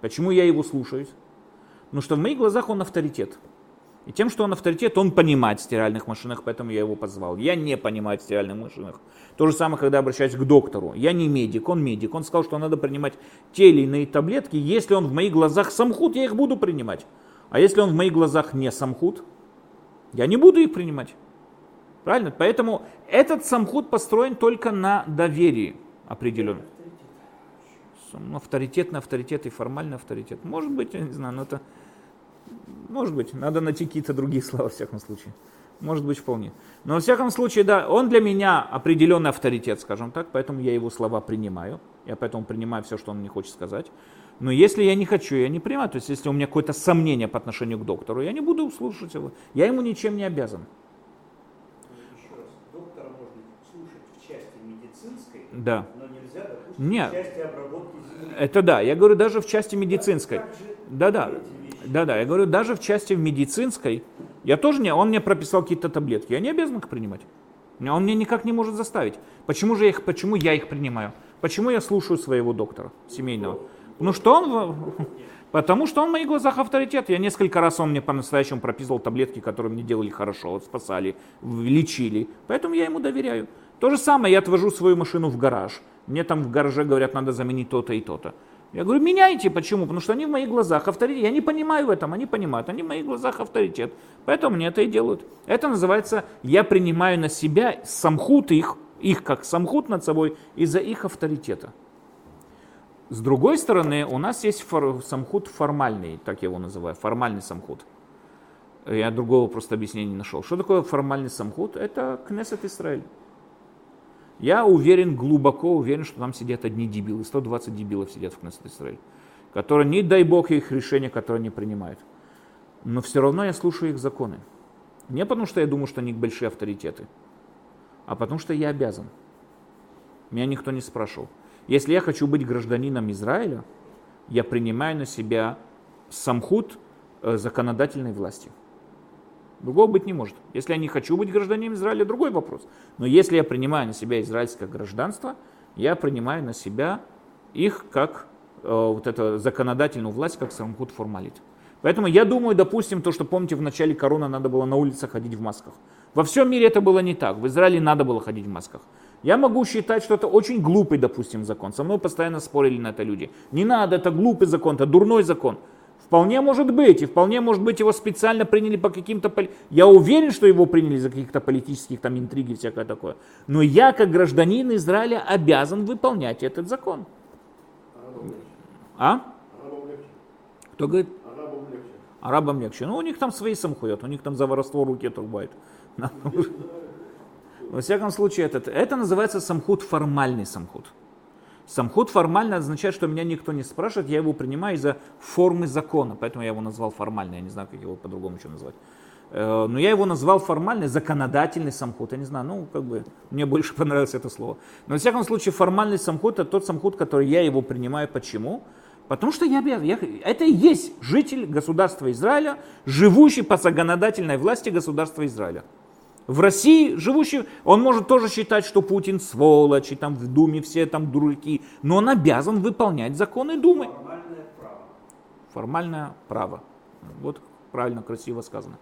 S1: Почему я его слушаюсь? Потому что в моих глазах он авторитет. И тем, что он авторитет, он понимает в стиральных машинах, поэтому я его позвал. Я не понимаю в стиральных машинах. То же самое, когда обращаюсь к доктору. Я не медик, он медик. Он сказал, что надо принимать те или иные таблетки. Если он в моих глазах самхут, я их буду принимать. А если он в моих глазах не самхут, я не буду их принимать. Правильно? Поэтому этот самхут построен только на доверии определенном. Авторитетный авторитет и формальный авторитет. Может быть, я не знаю, но это может быть, надо найти какие-то другие слова, в всяком случае. Может быть, вполне. Но, во всяком случае, да, он для меня определенный авторитет, скажем так, поэтому я его слова принимаю. Я поэтому принимаю все, что он мне хочет сказать. Но если я не хочу, я не принимаю. То есть, если у меня какое-то сомнение по отношению к доктору, я не буду слушать его. Я ему ничем не обязан. Да. Но нельзя, допустим, Нет. в части обработки земли. Это да, я говорю даже в части медицинской. Да-да. Да-да, я говорю, даже в части медицинской, я тоже не, он мне прописал какие-то таблетки, я не обязан их принимать. Он мне никак не может заставить. Почему же я их, почему я их принимаю? Почему я слушаю своего доктора семейного? Ну что он, [laughs] потому что он в моих глазах авторитет. Я несколько раз он мне по-настоящему прописывал таблетки, которые мне делали хорошо, спасали, лечили. Поэтому я ему доверяю. То же самое, я отвожу свою машину в гараж. Мне там в гараже говорят, надо заменить то-то и то-то. Я говорю, меняйте. Почему? Потому что они в моих глазах авторитет. Я не понимаю в этом, они понимают. Они в моих глазах авторитет. Поэтому мне это и делают. Это называется, я принимаю на себя самхут их, их как самхут над собой из-за их авторитета. С другой стороны, у нас есть фор, самхут формальный, так я его называю, формальный самхут. Я другого просто объяснения не нашел. Что такое формальный самхут? Это Кнессет Израиль. Я уверен, глубоко уверен, что там сидят одни дебилы. 120 дебилов сидят в Кнессет Израиль, которые, не дай бог, их решения, которые они принимают. Но все равно я слушаю их законы. Не потому, что я думаю, что они большие авторитеты, а потому, что я обязан. Меня никто не спрашивал. Если я хочу быть гражданином Израиля, я принимаю на себя самхут э, законодательной власти. Другого быть не может. Если я не хочу быть гражданином Израиля, другой вопрос. Но если я принимаю на себя израильское гражданство, я принимаю на себя их как э, вот эту законодательную власть, как самхут формалит. Поэтому я думаю, допустим, то, что помните, в начале короны надо было на улице ходить в масках. Во всем мире это было не так. В Израиле надо было ходить в масках. Я могу считать, что это очень глупый, допустим, закон. Со мной постоянно спорили на это люди. Не надо, это глупый закон, это дурной закон. Вполне может быть, и вполне может быть его специально приняли по каким-то... Я уверен, что его приняли за каких-то политических там интриг и всякое такое. Но я, как гражданин Израиля, обязан выполнять этот закон. А? Кто говорит? Арабам легче. Ну, у них там свои самхует, у них там за воровство руки отрубают. [laughs] Во всяком случае, это, это называется самхут, формальный самхут. Самхут формально означает, что меня никто не спрашивает, я его принимаю из-за формы закона, поэтому я его назвал формальный, я не знаю, как его по-другому еще назвать. Э, но я его назвал формальный, законодательный самхут. Я не знаю, ну, как бы, мне больше [laughs] понравилось это слово. Но, во всяком случае, формальный самхут – это тот самхут, который я его принимаю. Почему? Потому что я. Я, это и есть житель государства Израиля, живущий по законодательной власти государства Израиля. В России живущий, он может тоже считать, что Путин сволочь, и там в Думе все там дураки, но он обязан выполнять законы Думы. Формальное право. Формальное право. Вот правильно, красиво сказано.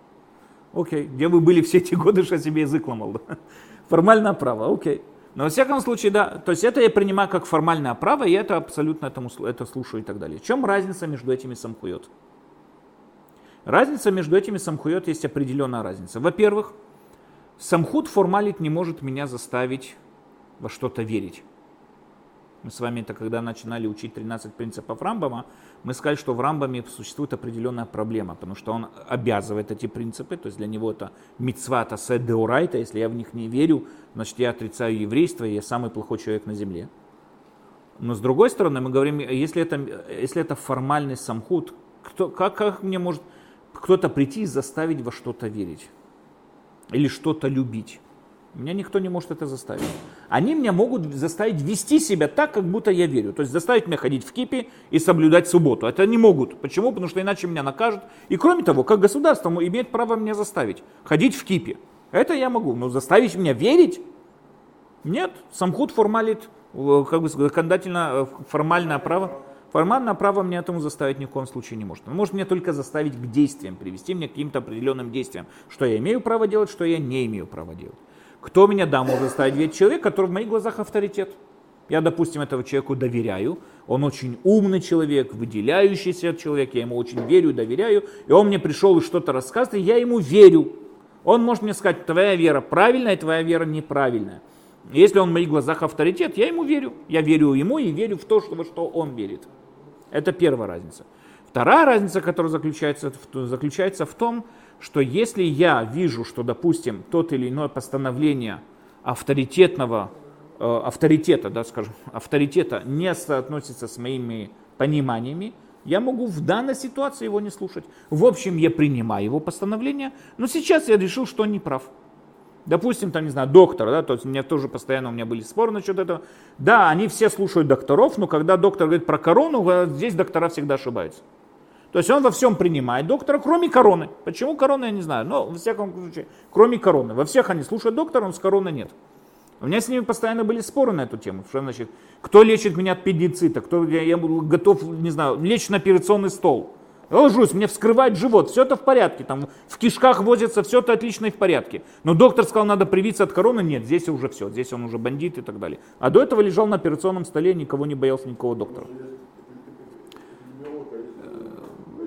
S1: Окей, где вы были все эти годы, что я себе язык ломал? Да? [laughs] Формальное право, окей. Но во всяком случае, да, то есть это я принимаю как формальное право, и это абсолютно этому, это слушаю и так далее. В чем разница между этими самхует? Разница между этими самхует есть определенная разница. Во-первых, Самхут формалит не может меня заставить во что-то верить. Мы с вами это когда начинали учить 13 принципов Рамбама, мы сказали, что в Рамбаме существует определенная проблема, потому что он обязывает эти принципы, то есть для него это мицвата седеурайта, если я в них не верю, значит я отрицаю еврейство, и я самый плохой человек на земле. Но с другой стороны, мы говорим, если это, если это формальный самхут, кто, как, как мне может кто-то прийти и заставить во что-то верить? Или что-то любить. Меня никто не может это заставить. они меня могут заставить вести себя так, как будто я верю. То есть заставить меня ходить в кипе и соблюдать субботу. Это не могут. Почему? Потому что иначе меня накажут. И кроме того, как государство имеет право меня заставить ходить в кипе. Это я могу. Но заставить меня верить? Нет. Самхут формалит, э, как бы законодательно э, формальное право. Формальное право мне этому заставить ни в коем случае не может. Он может меня только заставить к действиям, привести меня к каким-то определенным действиям. Что я имею право делать, что я не имею права делать. Кто меня, да, может заставить верить? Человек, который в моих глазах авторитет. Я, допустим, этого человеку доверяю. Он очень умный человек, выделяющийся человек. Я ему очень верю, доверяю. И он мне пришел и что-то рассказывает, и я ему верю. Он может мне сказать, твоя вера правильная, твоя вера неправильная. Если он в моих глазах авторитет, я ему верю. Я верю ему и верю в то, что, во что он верит. Это первая разница. Вторая разница, которая заключается, заключается в том, что если я вижу, что, допустим, тот или иное постановление авторитетного, э, авторитета, да, скажем, авторитета не соотносится с моими пониманиями, я могу в данной ситуации его не слушать. В общем, я принимаю его постановление, но сейчас я решил, что он не прав. Допустим, там, не знаю, доктор, да, то есть у меня тоже постоянно у меня были споры насчет этого. Да, они все слушают докторов, но когда доктор говорит про корону, здесь доктора всегда ошибаются. То есть он во всем принимает доктора, кроме короны. Почему короны, я не знаю. Но, во всяком случае, кроме короны. Во всех они слушают доктора, но с короны нет. У меня с ними постоянно были споры на эту тему. Что значит, кто лечит меня от педицита, кто я, я готов, не знаю, лечь на операционный стол. Я ложусь, мне вскрывает живот, все это в порядке, там в кишках возится, все это отлично и в порядке. Но доктор сказал, надо привиться от короны, нет, здесь уже все, здесь он уже бандит и так далее. А до этого лежал на операционном столе, никого не боялся, никакого доктора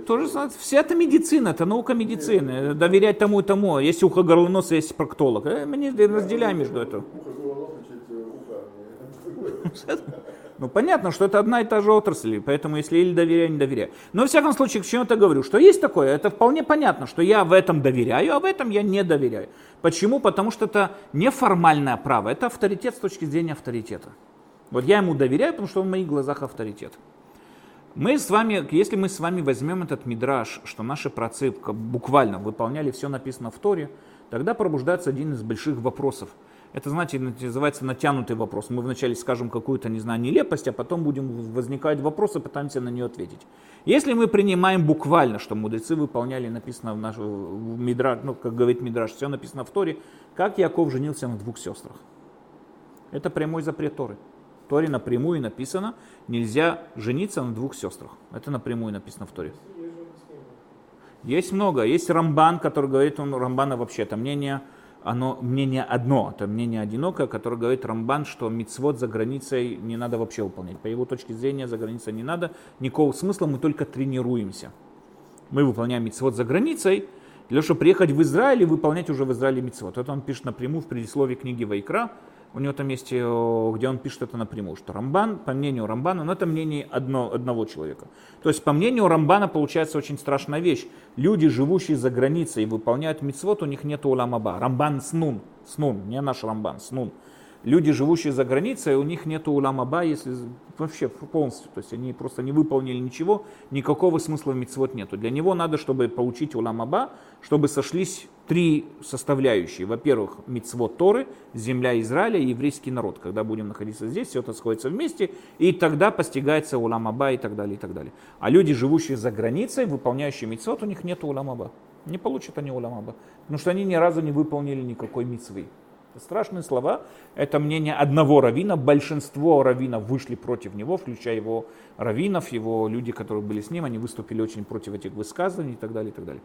S1: тоже вся это медицина, это наука медицины. Доверять тому и тому. Есть ухо горлоноса, есть проктолог. Э, мы не разделяем между этим. [laughs] Ну, понятно, что это одна и та же отрасль, поэтому если или доверяю, не доверяю. Но, во всяком случае, к чему это говорю? Что есть такое, это вполне понятно, что я в этом доверяю, а в этом я не доверяю. Почему? Потому что это неформальное право, это авторитет с точки зрения авторитета. Вот я ему доверяю, потому что он в моих глазах авторитет. Мы с вами, если мы с вами возьмем этот мидраж, что наши працы буквально выполняли все написано в Торе, тогда пробуждается один из больших вопросов. Это, знаете, называется натянутый вопрос. Мы вначале скажем какую-то, не знаю, нелепость, а потом будем возникать вопросы, пытаемся на нее ответить. Если мы принимаем буквально, что мудрецы выполняли, написано в, наш, в Мидраж, ну, как говорит Мидраж, все написано в Торе, как Яков женился на двух сестрах. Это прямой запрет Торы. Торе напрямую написано, нельзя жениться на двух сестрах. Это напрямую написано в Торе. Есть много. Есть Рамбан, который говорит, он Рамбана вообще, это мнение, оно мнение одно, это мнение одинокое, которое говорит Рамбан, что мицвод за границей не надо вообще выполнять. По его точке зрения за границей не надо, никакого смысла, мы только тренируемся. Мы выполняем мицвод за границей, для того, чтобы приехать в Израиль и выполнять уже в Израиле мицвод. Это он пишет напрямую в предисловии книги Вайкра, у него там есть, э, где он пишет это напрямую, что Рамбан, по мнению Рамбана, но это мнение одно, одного человека. То есть, по мнению Рамбана, получается очень страшная вещь. Люди, живущие за границей и выполняют мицвод, у них нет уламаба. Рамбан снун, снун, не наш Рамбан, снун люди, живущие за границей, у них нет уламаба, если вообще полностью, то есть они просто не выполнили ничего, никакого смысла в митцвот нету. Для него надо, чтобы получить уламаба, чтобы сошлись три составляющие. Во-первых, митцвот Торы, земля Израиля и еврейский народ. Когда будем находиться здесь, все это сходится вместе, и тогда постигается уламаба и так далее, и так далее. А люди, живущие за границей, выполняющие митцвот, у них нет уламаба. Не получат они уламаба, потому что они ни разу не выполнили никакой митцвы. Страшные слова. Это мнение одного равина. Большинство раввинов вышли против него, включая его раввинов, его люди, которые были с ним. Они выступили очень против этих высказываний и так далее, и так далее.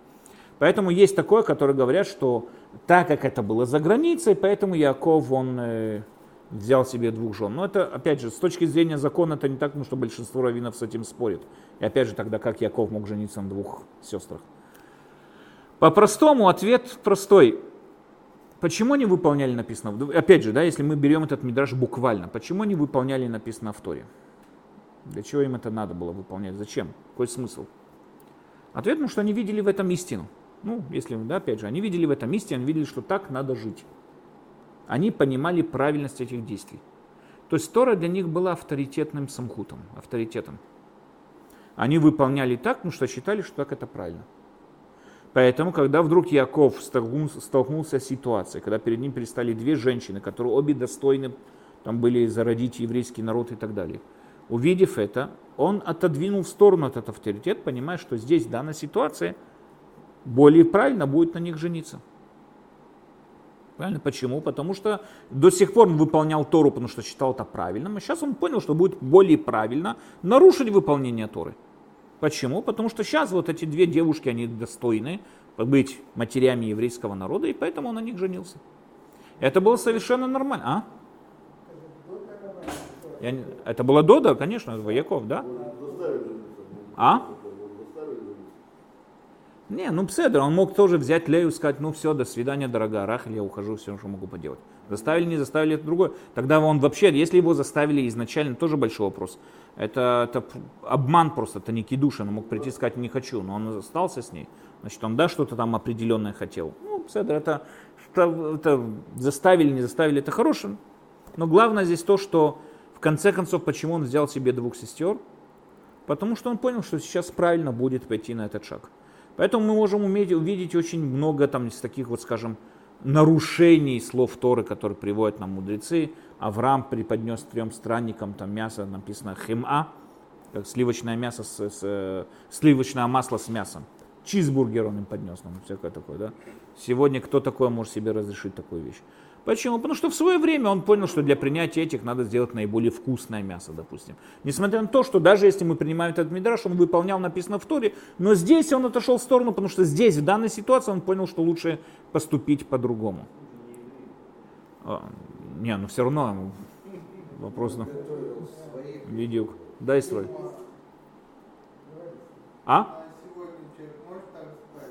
S1: Поэтому есть такое, которые говорят, что так как это было за границей, поэтому Яков, он э, взял себе двух жен. Но это, опять же, с точки зрения закона, это не так, потому что большинство раввинов с этим спорит. И опять же, тогда как Яков мог жениться на двух сестрах? По-простому ответ простой. Почему они выполняли написано? Опять же, да, если мы берем этот мидраж буквально, почему они выполняли написано в Торе? Для чего им это надо было выполнять? Зачем? Какой смысл? Ответ, потому что они видели в этом истину. Ну, если, да, опять же, они видели в этом истину, они видели, что так надо жить. Они понимали правильность этих действий. То есть Тора для них была авторитетным самхутом, авторитетом. Они выполняли так, потому что считали, что так это правильно. Поэтому, когда вдруг Яков столкнулся с ситуацией, когда перед ним перестали две женщины, которые обе достойны там были зародить еврейский народ и так далее. Увидев это, он отодвинул в сторону этот авторитет, понимая, что здесь, в данной ситуации, более правильно будет на них жениться. Правильно? Почему? Потому что до сих пор он выполнял Тору, потому что считал это правильным, а сейчас он понял, что будет более правильно нарушить выполнение Торы. Почему? Потому что сейчас вот эти две девушки, они достойны быть матерями еврейского народа, и поэтому он на них женился. Это было совершенно нормально. А? Я не... Это было до, да, конечно, вояков, да? А? Не, ну Пседр, он мог тоже взять Лею и сказать, ну все, до свидания, дорогая Рахель, я ухожу, все, что могу поделать. Заставили, не заставили, это другое. Тогда он вообще, если его заставили изначально, тоже большой вопрос. Это, это обман просто, это не кидуш, он мог прийти и сказать, не хочу, но он остался с ней. Значит, он, да, что-то там определенное хотел. Ну, Пседр, это, это, это заставили, не заставили, это хорошее. Но главное здесь то, что в конце концов, почему он взял себе двух сестер? Потому что он понял, что сейчас правильно будет пойти на этот шаг. Поэтому мы можем уметь, увидеть очень много там из таких вот, скажем, нарушений слов Торы, которые приводят нам мудрецы. Авраам преподнес трем странникам там мясо, написано хима, как сливочное мясо, с, с, э, сливочное масло с мясом. Чизбургер он им поднес, нам всякое такое, да. Сегодня кто такое может себе разрешить такую вещь? Почему? Потому что в свое время он понял, что для принятия этих надо сделать наиболее вкусное мясо, допустим. Несмотря на то, что даже если мы принимаем этот мидраш, он выполнял написано в Торе, но здесь он отошел в сторону, потому что здесь, в данной ситуации, он понял, что лучше поступить по-другому. А, не, ну все равно вопрос на видео. Дай свой. А?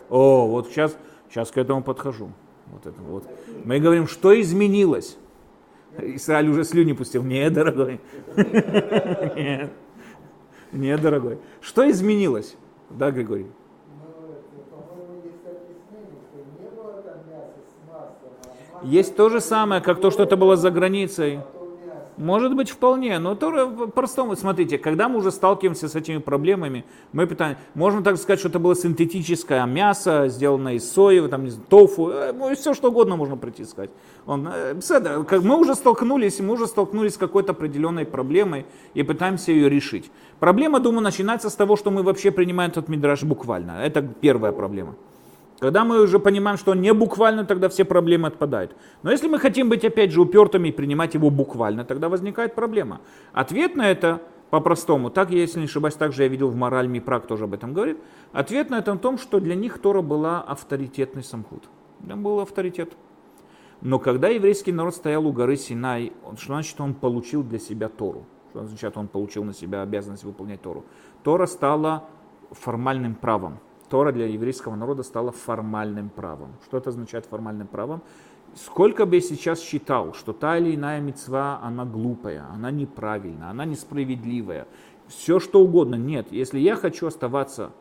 S1: О, вот сейчас, сейчас к этому подхожу. Вот это вот. Мы говорим, что изменилось? Исраиль уже слюни пустил. Нет, дорогой. Нет. Нет, дорогой. Что изменилось? Да, Григорий? Есть то же самое, как то, что это было за границей. Может быть, вполне, но то простому. Смотрите, когда мы уже сталкиваемся с этими проблемами, мы пытаемся, можно так сказать, что это было синтетическое мясо, сделанное из сои, там, знаю, тофу, э, ну, все что угодно можно прийти сказать. Он, э, как мы уже столкнулись, мы уже столкнулись с какой-то определенной проблемой и пытаемся ее решить. Проблема, думаю, начинается с того, что мы вообще принимаем этот мидраж буквально. Это первая проблема. Когда мы уже понимаем, что он не буквально, тогда все проблемы отпадают. Но если мы хотим быть, опять же, упертыми и принимать его буквально, тогда возникает проблема. Ответ на это по-простому, так, если не ошибаюсь, также я видел в Мораль Мипрак тоже об этом говорит, ответ на это в том, что для них Тора была авторитетный самхут. Там был авторитет. Но когда еврейский народ стоял у горы Синай, что значит он получил для себя Тору? Что означает, он получил на себя обязанность выполнять Тору? Тора стала формальным правом. Тора для еврейского народа стала формальным правом. Что это означает формальным правом? Сколько бы я сейчас считал, что та или иная мецва, она глупая, она неправильная, она несправедливая, все что угодно. Нет, если я хочу оставаться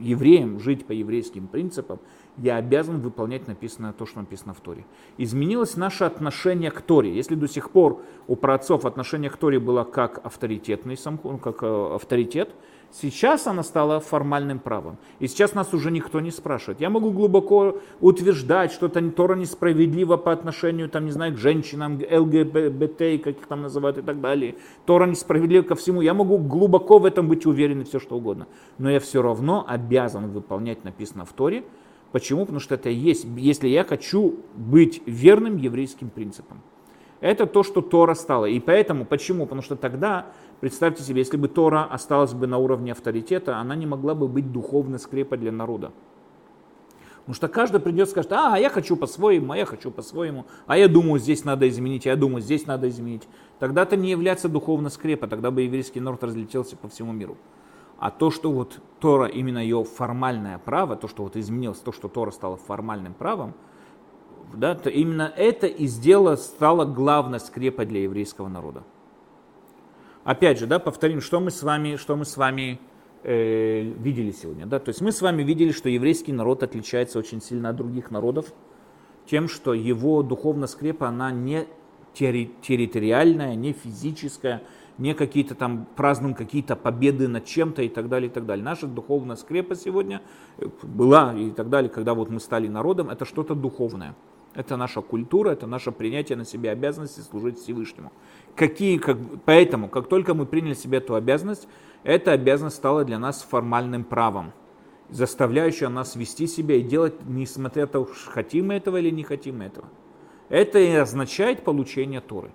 S1: евреем, жить по еврейским принципам, я обязан выполнять написанное то, что написано в Торе. Изменилось наше отношение к Торе. Если до сих пор у праотцов отношение к Торе было как авторитетный, как э, авторитет, Сейчас она стала формальным правом. И сейчас нас уже никто не спрашивает. Я могу глубоко утверждать, что Тора несправедлива по отношению, там, не знаю, к женщинам, ЛГБТ, как их там называют и так далее. Тора несправедлива ко всему. Я могу глубоко в этом быть уверен и все что угодно. Но я все равно обязан выполнять написано в Торе. Почему? Потому что это есть, если я хочу быть верным еврейским принципам. Это то, что Тора стала. И поэтому, почему? Потому что тогда Представьте себе, если бы Тора осталась бы на уровне авторитета, она не могла бы быть духовной скрепой для народа. Потому что каждый придет и скажет, а, я хочу по-своему, а я хочу по-своему, а я думаю, здесь надо изменить, а я думаю, здесь надо изменить. Тогда это не является духовной скрепой, тогда бы еврейский народ разлетелся по всему миру. А то, что вот Тора, именно ее формальное право, то, что вот изменилось, то, что Тора стала формальным правом, да, то именно это и сделало, стало главной скрепой для еврейского народа. Опять же, да, повторим, что мы с вами, что мы с вами э, видели сегодня. Да? То есть мы с вами видели, что еврейский народ отличается очень сильно от других народов тем, что его духовная скрепа, она не территориальная, не физическая, не какие-то там празднуем какие-то победы над чем-то и так далее, и так далее. Наша духовная скрепа сегодня э, была и так далее, когда вот мы стали народом, это что-то духовное. Это наша культура, это наше принятие на себя обязанности служить Всевышнему. Какие, как, поэтому, как только мы приняли себе эту обязанность, эта обязанность стала для нас формальным правом, заставляющая нас вести себя и делать, несмотря на то, хотим мы этого или не хотим мы этого. Это и означает получение Торы.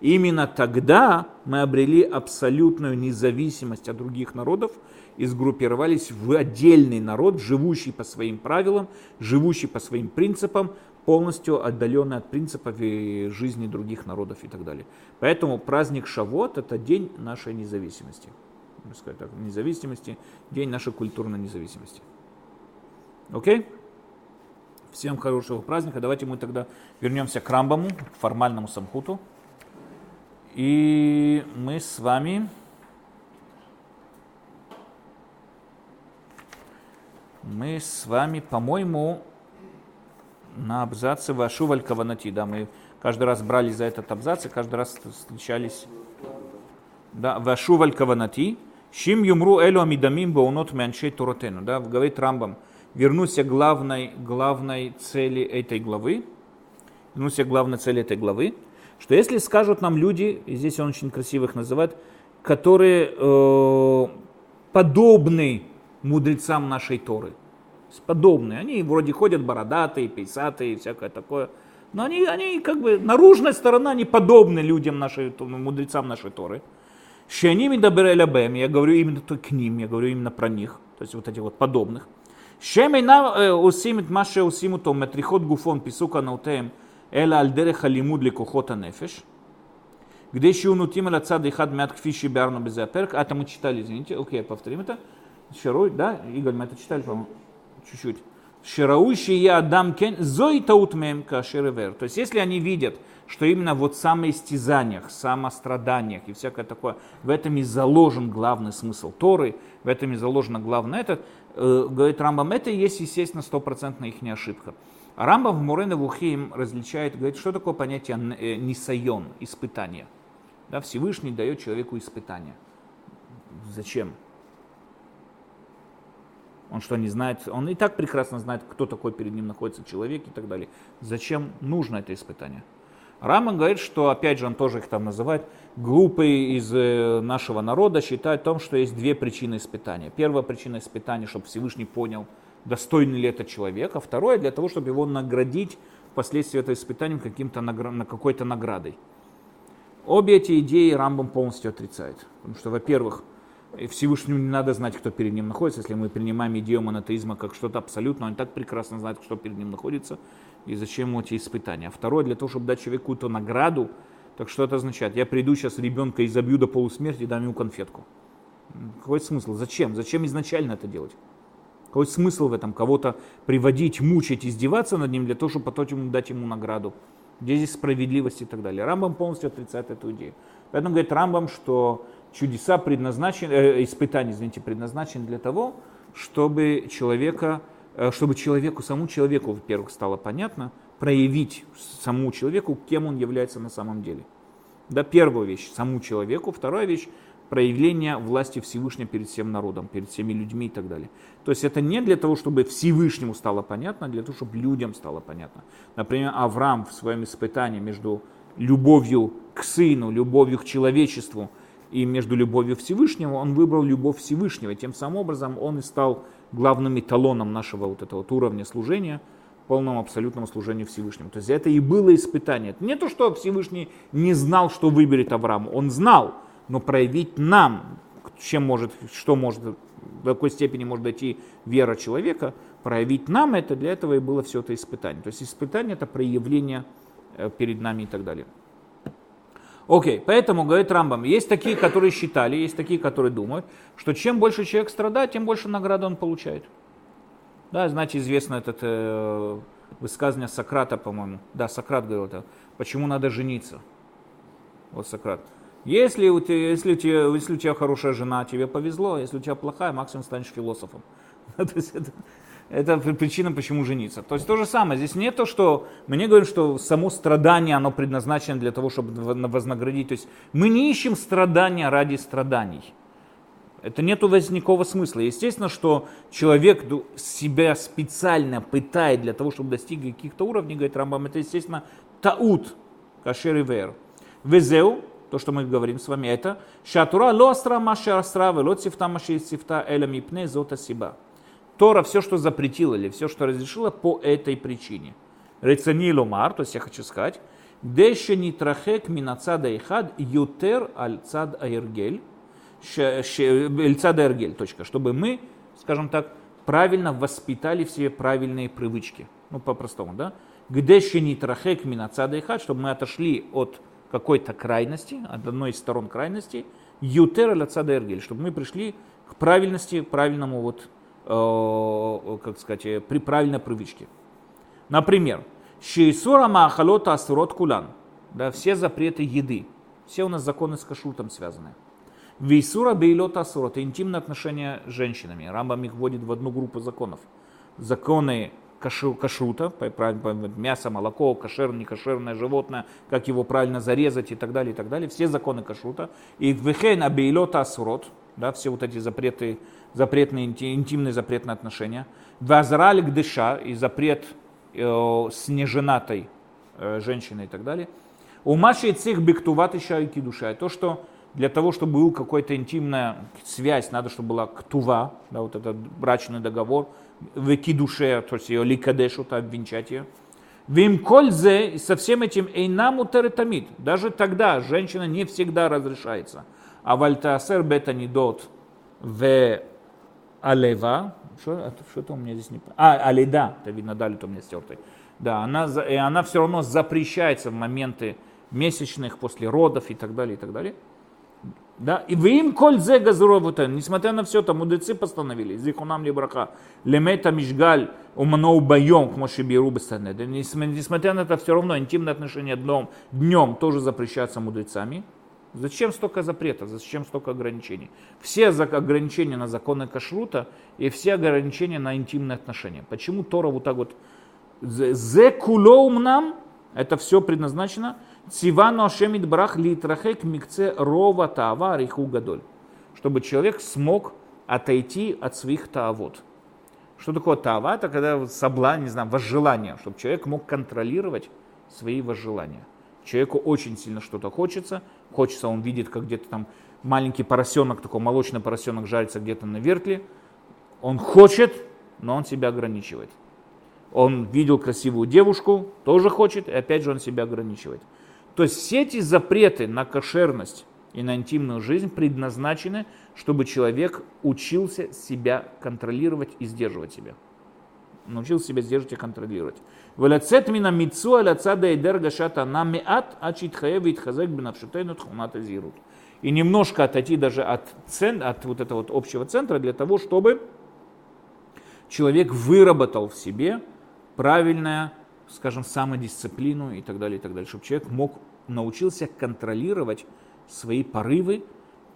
S1: Именно тогда мы обрели абсолютную независимость от других народов и сгруппировались в отдельный народ, живущий по своим правилам, живущий по своим принципам, полностью отдаленный от принципов и жизни других народов и так далее. Поэтому праздник Шавот – это день нашей независимости. Сказать так, независимости, день нашей культурной независимости. Окей? Всем хорошего праздника. Давайте мы тогда вернемся к Рамбаму, к формальному самхуту. И мы с вами мы с вами, по-моему, на абзаце Вашу Валькаванати. Да, мы каждый раз брали за этот абзац и каждый раз встречались. Да, Вашу Валькаванати. Шим юмру элю амидамим баунот мяншей туротену. Да, говорит Рамбам. Вернусь к главной, главной цели этой главы. Вернусь к главной цели этой главы. Что если скажут нам люди, и здесь он очень красиво их называет, которые э, подобны мудрецам нашей Торы – подобные. Они вроде ходят бородатые, пейсатые всякое такое. Но они, они как бы, наружная сторона, они подобны людям нашей, мудрецам нашей Торы. Шеними даберелябем, я говорю именно к ним, я говорю именно про них, то есть вот этих вот подобных. Шемейна усимит маше усимуто метрихот гуфон писука наутеем эла альдерех алимуд лекухота нефеш. Где еще унутим эла цад ихад мят кфиши биарну безаперк. А это мы читали, извините, окей, повторим это. Шарой, да, Игорь, мы это читали, по-моему чуть-чуть. Шираующий я дам кен, зой таутмем кашеревер. То есть, если они видят, что именно вот в самоистязаниях, самостраданиях и всякое такое, в этом и заложен главный смысл Торы, в этом и заложено главное это, э, говорит Рамбам, это и есть, естественно, стопроцентная их ошибка. А Рамбам в Мурена Вухим различает, говорит, что такое понятие э, нисайон, испытание. Да, Всевышний дает человеку испытание. Зачем? Он что, не знает? Он и так прекрасно знает, кто такой перед ним находится человек и так далее. Зачем нужно это испытание? Раман говорит, что, опять же, он тоже их там называет, глупые из э, нашего народа считают о том, что есть две причины испытания. Первая причина испытания, чтобы Всевышний понял, достойный ли этот человек, а второе, для того, чтобы его наградить впоследствии этого испытания каким-то на какой-то наградой. Обе эти идеи Рамбам полностью отрицает. Потому что, во-первых, Всевышнему не надо знать, кто перед ним находится. Если мы принимаем идею монотеизма как что-то абсолютное, он так прекрасно знает, кто перед ним находится, и зачем ему эти испытания. А второе, для того, чтобы дать человеку эту награду, так что это означает? Я приду сейчас ребенка и забью до полусмерти и дам ему конфетку. Какой смысл? Зачем? Зачем изначально это делать? Какой смысл в этом? Кого-то приводить, мучить, издеваться над ним для того, чтобы потом дать ему награду? Где здесь справедливость и так далее? Рамбам полностью отрицает эту идею. Поэтому говорит Рамбам, что чудеса предназначены, э, испытания, извините, предназначены для того, чтобы человека, э, чтобы человеку, самому человеку, во-первых, стало понятно, проявить самому человеку, кем он является на самом деле. Да, первая вещь, самому человеку. Вторая вещь, проявление власти Всевышнего перед всем народом, перед всеми людьми и так далее. То есть это не для того, чтобы Всевышнему стало понятно, а для того, чтобы людям стало понятно. Например, Авраам в своем испытании между любовью к сыну, любовью к человечеству – и между любовью Всевышнего, он выбрал любовь Всевышнего. Тем самым образом он и стал главным эталоном нашего вот этого вот уровня служения, полному абсолютному служению Всевышнему. То есть это и было испытание. Не то, что Всевышний не знал, что выберет Авраам. Он знал, но проявить нам, чем может, что может, до какой степени может дойти вера человека, проявить нам это, для этого и было все это испытание. То есть испытание это проявление э, перед нами и так далее. Окей, okay, поэтому, говорит Рамбам, есть такие, которые считали, есть такие, которые думают, что чем больше человек страдает, тем больше награды он получает. Да, знаете, известно это э, высказывание Сократа, по-моему. Да, Сократ говорил это. Почему надо жениться? Вот Сократ. Если у, тебя, если, у тебя, если у тебя хорошая жена, тебе повезло, если у тебя плохая, максимум станешь философом. [laughs] причина, почему жениться. То есть то же самое. Здесь не то, что мне говорят, что само страдание, оно предназначено для того, чтобы вознаградить. То есть мы не ищем страдания ради страданий. Это нету возникого смысла. Естественно, что человек себя специально пытает для того, чтобы достигнуть каких-то уровней, говорит Рамбам, это, естественно, таут, кашер и вер. Везеу, то, что мы говорим с вами, это шатура ло астра маша астра, вело цифта маши цифта эля мипне зота сиба. Тора все, что запретила или все, что разрешила по этой причине. Рецани ломар, то есть я хочу сказать, деше нитрахек минацада ихад ютер аль цад аергель, цад аергель, точка, чтобы мы, скажем так, правильно воспитали в себе правильные привычки. Ну, по-простому, да? Где ще нитрахек минацада ихад, чтобы мы отошли от какой-то крайности, от одной из сторон крайности, ютер аль цад аергель, чтобы мы пришли к правильности, правильному вот как сказать, э, при правильной привычке. Например, Шейсура Махалота Асурот Кулан. Да, все запреты еды. Все у нас законы с кашрутом связаны. Вейсура Бейлота Асурот. Интимные отношения с женщинами. Рамбам их вводит в одну группу законов. Законы кашрута, мясо, молоко, кошер, некошерное животное, как его правильно зарезать и так далее, и так далее. Все законы кашрута. И вехен абейлота асурот, да, все вот эти запреты запретные, интимные запретные отношения. Вазраль гдыша и запрет э, с неженатой э, женщиной и так далее. У Маши цих бектуват еще и кидуша. То, что для того, чтобы был какая-то интимная связь, надо, чтобы была ктува, да, вот этот брачный договор, в кидуше, то есть ее ликадешу, то обвенчать ее. Вим кользе, со всем этим эйнаму теретамид. Даже тогда женщина не всегда разрешается. А вальтаасер бета недот в Алева, что, что это у меня здесь не... А, Алида, это видно, дали то у меня стертый. Да, она, и она все равно запрещается в моменты месячных, после родов и так далее, и так далее. Да, и вы им коль зе газуровута, несмотря на все это, мудрецы постановили, зихунам ли браха, лемета мишгаль умно боем к мошибиру Несмотря на это, все равно интимные отношения днем, днем тоже запрещаются мудрецами. Зачем столько запретов, зачем столько ограничений? Все ограничения на законы кашрута и все ограничения на интимные отношения. Почему Тора вот так вот «Зе кулоум нам» это все предназначено «Цивану ашемит брах литрахек микце рова таава риху гадоль» чтобы человек смог отойти от своих таавот. Что такое таава? Это когда соблазн, не знаю, возжелание, чтобы человек мог контролировать свои возжелания. Человеку очень сильно что-то хочется, хочется, он видит, как где-то там маленький поросенок, такой молочный поросенок жарится где-то на вертле. Он хочет, но он себя ограничивает. Он видел красивую девушку, тоже хочет, и опять же он себя ограничивает. То есть все эти запреты на кошерность и на интимную жизнь предназначены, чтобы человек учился себя контролировать и сдерживать себя научил себя сдерживать и контролировать. Велацет мина мицу аляца дейдер гашата нами ат ачитхаев витхазек бинавшутейну тхуната зирут. И немножко отойти даже от, цен, от вот этого вот общего центра для того, чтобы человек выработал в себе правильное, скажем, самодисциплину и так далее, и так далее, чтобы человек мог научился контролировать свои порывы,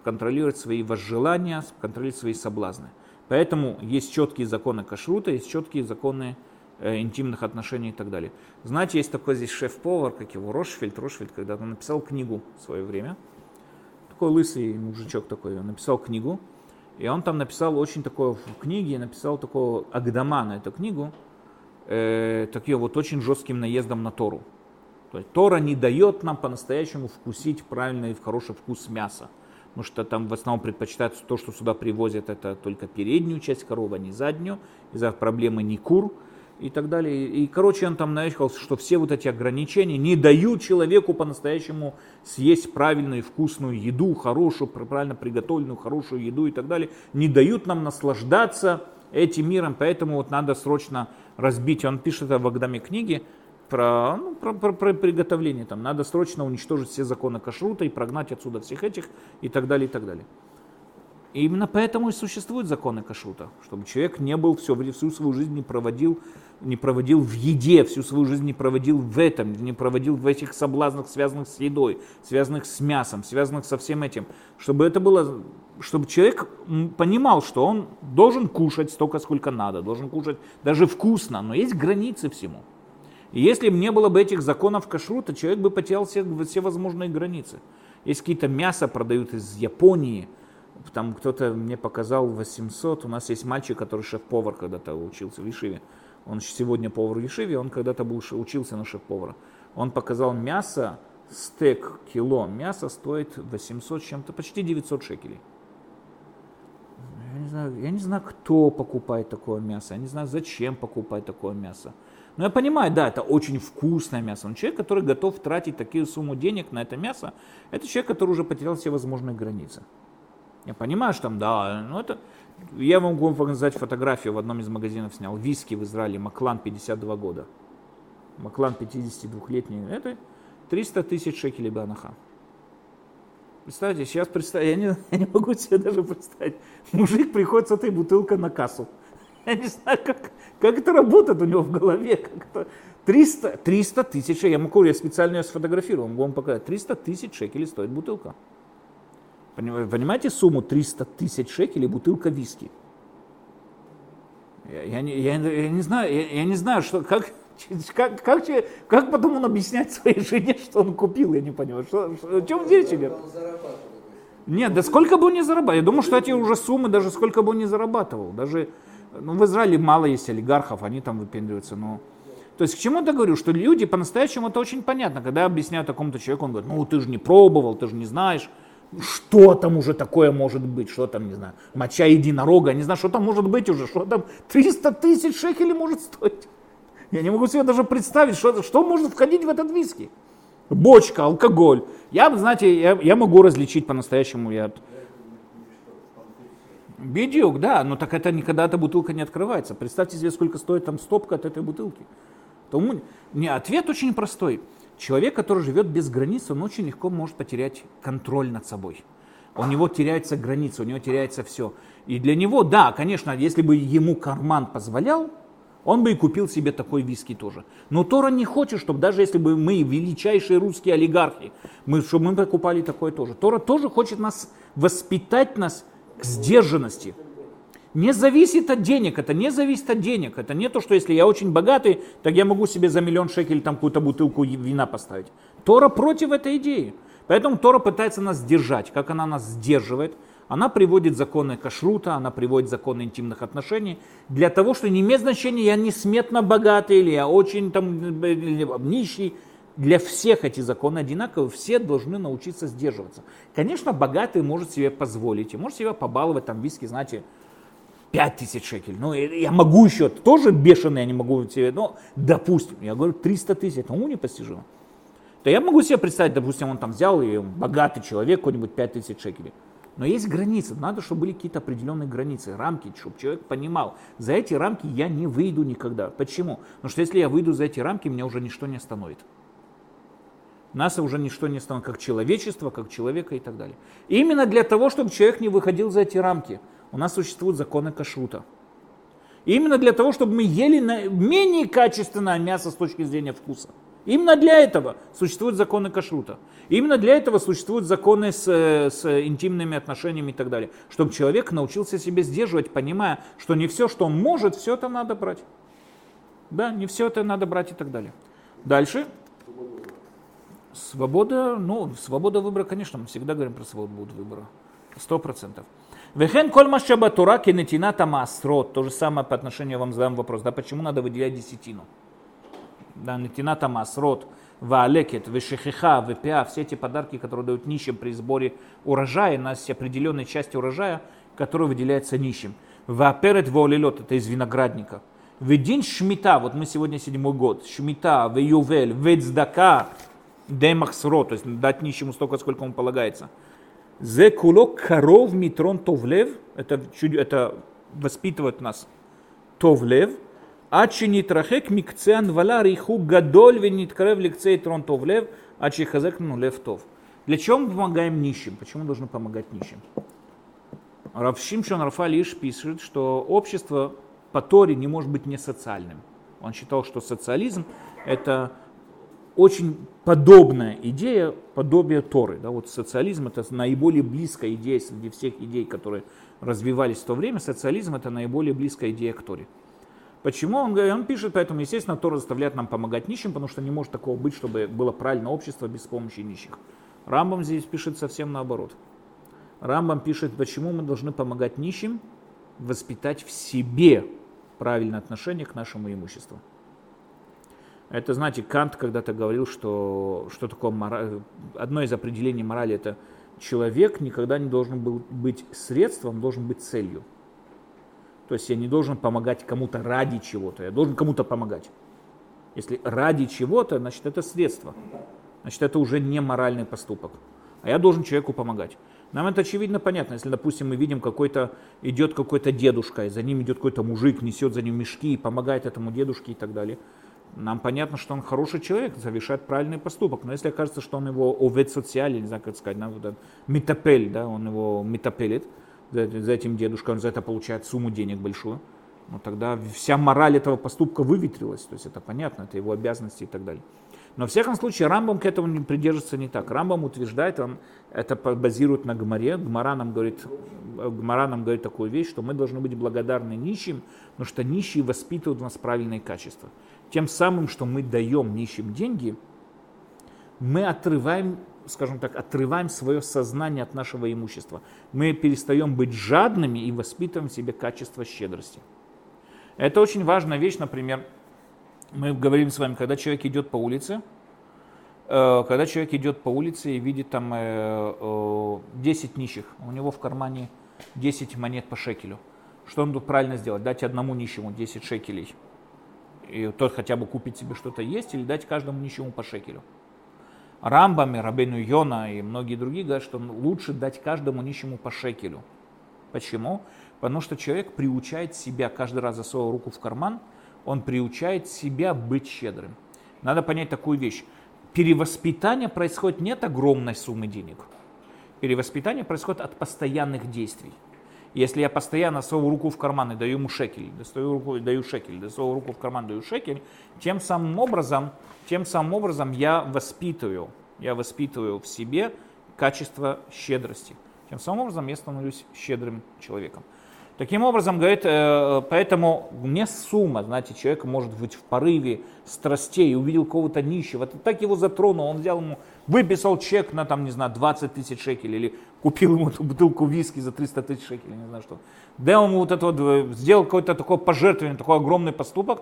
S1: контролировать свои возжелания, контролировать свои соблазны. Поэтому есть четкие законы кашрута, есть четкие законы Э, интимных отношений и так далее. Знаете, есть такой здесь шеф-повар, как его Рошфельд, Рошфельд когда-то написал книгу в свое время. Такой лысый мужичок такой, он написал книгу. И он там написал очень такое в книге, написал такого Агдама на эту книгу, э, такие вот очень жестким наездом на Тору. То есть Тора не дает нам по-настоящему вкусить правильный и хороший вкус мяса. Потому что там в основном предпочитается то, что сюда привозят, это только переднюю часть коровы, а не заднюю. Из-за проблемы не кур и так далее. И, короче, он там начал, что все вот эти ограничения не дают человеку по-настоящему съесть правильную вкусную еду, хорошую, правильно приготовленную, хорошую еду и так далее. Не дают нам наслаждаться этим миром, поэтому вот надо срочно разбить. Он пишет это в Агдаме книге про, ну, про, про, про приготовление. Там надо срочно уничтожить все законы кашрута и прогнать отсюда всех этих и так далее, и так далее. И именно поэтому и существуют законы кашрута, чтобы человек не был все, всю свою жизнь не проводил, не проводил в еде, всю свою жизнь не проводил в этом, не проводил в этих соблазнах, связанных с едой, связанных с мясом, связанных со всем этим. Чтобы это было, чтобы человек понимал, что он должен кушать столько, сколько надо, должен кушать даже вкусно, но есть границы всему. Если бы не было бы этих законов кашрута, человек бы потерял все, все возможные границы. Есть какие-то мясо продают из Японии – там кто-то мне показал 800, у нас есть мальчик, который шеф-повар когда-то учился в Ешиве. Он сегодня повар в Ешиве, он когда-то был, учился на шеф-повара. Он показал мясо, стейк кило мяса стоит 800 чем-то, почти 900 шекелей. Я не, знаю, я не знаю, кто покупает такое мясо, я не знаю, зачем покупать такое мясо. Но я понимаю, да, это очень вкусное мясо. Но человек, который готов тратить такие сумму денег на это мясо, это человек, который уже потерял все возможные границы. Я понимаю, что там, да, но это... Я вам могу показать фотографию, в одном из магазинов снял. Виски в Израиле, Маклан, 52 года. Маклан 52-летний. Это 300 тысяч шекелей банаха. Представьте, сейчас представь, я не, я не могу себе даже представить. Мужик приходит с этой бутылкой на кассу. [laughs] Я не знаю, как, как это работает у него в голове. Как это... 300, 300 тысяч, я могу, я специально ее сфотографировал, могу вам показать. 300 тысяч шекелей стоит бутылка. Понимаете сумму 300 тысяч шекелей бутылка виски? Я, я, не, я, я не знаю, я, я не знаю, что, как, [laughs] как, как, как потом он объяснять своей жене, что он купил, я не понимаю. Что, что, о чем речь идет? Нет, да сколько бы он ни зарабатывал. Я думаю, что эти уже суммы, даже сколько бы он ни зарабатывал. Даже ну, в Израиле мало есть олигархов, они там выпендриваются, но... То есть к чему я говорю, что люди по-настоящему это очень понятно, когда я объясняю такому-то человеку, он говорит, ну ты же не пробовал, ты же не знаешь, что там уже такое может быть, что там, не знаю, моча единорога, не знаю, что там может быть уже, что там 300 тысяч шекелей может стоить. Я не могу себе даже представить, что, что может входить в этот виски. Бочка, алкоголь. Я, знаете, я, я могу различить по-настоящему. Я, Бедюк, да, но так это никогда эта бутылка не открывается. Представьте себе, сколько стоит там стопка от этой бутылки. Тому, не, ответ очень простой. Человек, который живет без границ, он очень легко может потерять контроль над собой. У него теряется граница, у него теряется все. И для него, да, конечно, если бы ему карман позволял, он бы и купил себе такой виски тоже. Но Тора не хочет, чтобы даже если бы мы величайшие русские олигархи, мы, чтобы мы покупали такое тоже. Тора тоже хочет нас воспитать нас к сдержанности. Не зависит от денег, это не зависит от денег. Это не то, что если я очень богатый, так я могу себе за миллион шекелей там какую-то бутылку вина поставить. Тора против этой идеи. Поэтому Тора пытается нас сдержать. Как она нас сдерживает? Она приводит законы кашрута, она приводит законы интимных отношений, для того, что не имеет значения, я несметно богатый или я очень там нищий, для всех эти законы одинаковы, все должны научиться сдерживаться. Конечно, богатый может себе позволить, и может себя побаловать, там виски, знаете, 5 тысяч шекелей. Ну, я могу еще, тоже бешеный я не могу себе, но, допустим, я говорю, 300 тысяч, уму непостижимо. То я могу себе представить, допустим, он там взял, и богатый человек, какой-нибудь 5 тысяч шекелей. Но есть границы, надо, чтобы были какие-то определенные границы, рамки, чтобы человек понимал, за эти рамки я не выйду никогда. Почему? Потому что если я выйду за эти рамки, меня уже ничто не остановит. Нас уже ничто не станет, как человечество, как человека и так далее. И именно для того, чтобы человек не выходил за эти рамки, у нас существуют законы кашрута. И именно для того, чтобы мы ели менее качественное мясо с точки зрения вкуса. Именно для этого существуют законы кашрута. Именно для этого существуют законы с, с интимными отношениями и так далее. Чтобы человек научился себе сдерживать, понимая, что не все, что он может, все это надо брать. Да, не все это надо брать и так далее. Дальше. Свобода, ну, свобода выбора, конечно, мы всегда говорим про свободу выбора. Сто процентов. Вехен коль машаба тура кенетина тамасрот. То же самое по отношению, я вам задам вопрос, да, почему надо выделять десятину? Да, нетина тамасрот, ваалекет, вешехиха, впа, все эти подарки, которые дают нищим при сборе урожая, у нас есть определенной части урожая, которая выделяется нищим. Ваперет волелет, это из виноградника. Ведин шмита, вот мы сегодня седьмой год, шмита, веювель, ведздака, демахсро, то есть дать нищему столько, сколько ему полагается. Зе кулок коров митрон товлев, это, чуть, это воспитывает нас товлев, Ачи не трахек микцеан валя риху гадоль винит крев лекцей трон товлев, ачи хазек ну лев тов. Для чего мы помогаем нищим? Почему должны помогать нищим? Равшимшон Рафалиш пишет, что общество по Торе не может быть не социальным. Он считал, что социализм – это очень подобная идея, подобие Торы. Да, вот социализм это наиболее близкая идея среди всех идей, которые развивались в то время. Социализм это наиболее близкая идея к Торе. Почему? Он, он пишет, поэтому, естественно, Тора заставляет нам помогать нищим, потому что не может такого быть, чтобы было правильное общество без помощи нищих. Рамбам здесь пишет совсем наоборот. Рамбам пишет, почему мы должны помогать нищим воспитать в себе правильное отношение к нашему имуществу. Это, знаете, Кант когда-то говорил, что, что такое мораль. Одно из определений морали – это человек никогда не должен был быть средством, должен быть целью. То есть я не должен помогать кому-то ради чего-то, я должен кому-то помогать. Если ради чего-то, значит это средство. Значит это уже не моральный поступок. А я должен человеку помогать. Нам это очевидно понятно. Если, допустим, мы видим, какой-то идет какой-то дедушка, и за ним идет какой-то мужик, несет за ним мешки и помогает этому дедушке и так далее. Нам понятно, что он хороший человек, совершает правильный поступок. Но если окажется, что он его овет социаль, не знаю, как сказать, да, вот метапель, да, он его метапелит за, за этим дедушкой, он за это получает сумму денег большую, ну тогда вся мораль этого поступка выветрилась. То есть это понятно, это его обязанности и так далее. Но в всяком случае Рамбам к этому не придерживается не так. Рамбам утверждает, он это базирует на Гмаре. Гмара нам говорит, Гмара нам говорит такую вещь, что мы должны быть благодарны нищим, потому что нищие воспитывают в нас правильные качества. Тем самым, что мы даем нищим деньги, мы отрываем, скажем так, отрываем свое сознание от нашего имущества. Мы перестаем быть жадными и воспитываем в себе качество щедрости. Это очень важная вещь, например, мы говорим с вами, когда человек идет по улице, э, когда человек идет по улице и видит там 10 э, нищих, у него в кармане 10 монет по шекелю. Что он тут правильно сделать? Дать одному нищему 10 шекелей и тот хотя бы купить себе что-то есть, или дать каждому нищему по шекелю. Рамбами, Рабену Йона и многие другие говорят, что лучше дать каждому нищему по шекелю. Почему? Потому что человек приучает себя каждый раз засовывая руку в карман, он приучает себя быть щедрым. Надо понять такую вещь. Перевоспитание происходит не от огромной суммы денег. Перевоспитание происходит от постоянных действий. Если я постоянно сову руку в карман и даю ему шекель, достаю руку и даю шекель, даю руку в карман, даю шекель, тем самым образом, тем самым образом я воспитываю, я воспитываю в себе качество щедрости. Тем самым образом я становлюсь щедрым человеком. Таким образом, говорит, э, поэтому не сумма, знаете, человек может быть в порыве страстей, увидел кого-то нищего, так его затронул, он взял ему, выписал чек на, там, не знаю, 20 тысяч шекелей, или купил ему эту бутылку виски за 300 тысяч шекелей, не знаю что. Дал ему вот это вот, э, сделал какое-то такое пожертвование, такой огромный поступок,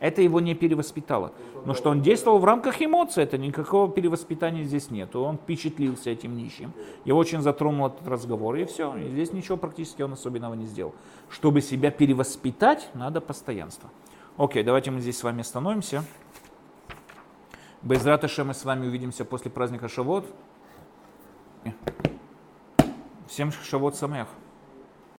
S1: это его не перевоспитало. Но что он действовал в рамках эмоций, это никакого перевоспитания здесь нет. Он впечатлился этим нищим. Его очень затронул этот разговор, и все. И здесь ничего практически он особенного не сделал. Чтобы себя перевоспитать, надо постоянство. Окей, давайте мы здесь с вами остановимся. Без раташа мы с вами увидимся после праздника Шавот. Всем Шавот Самех.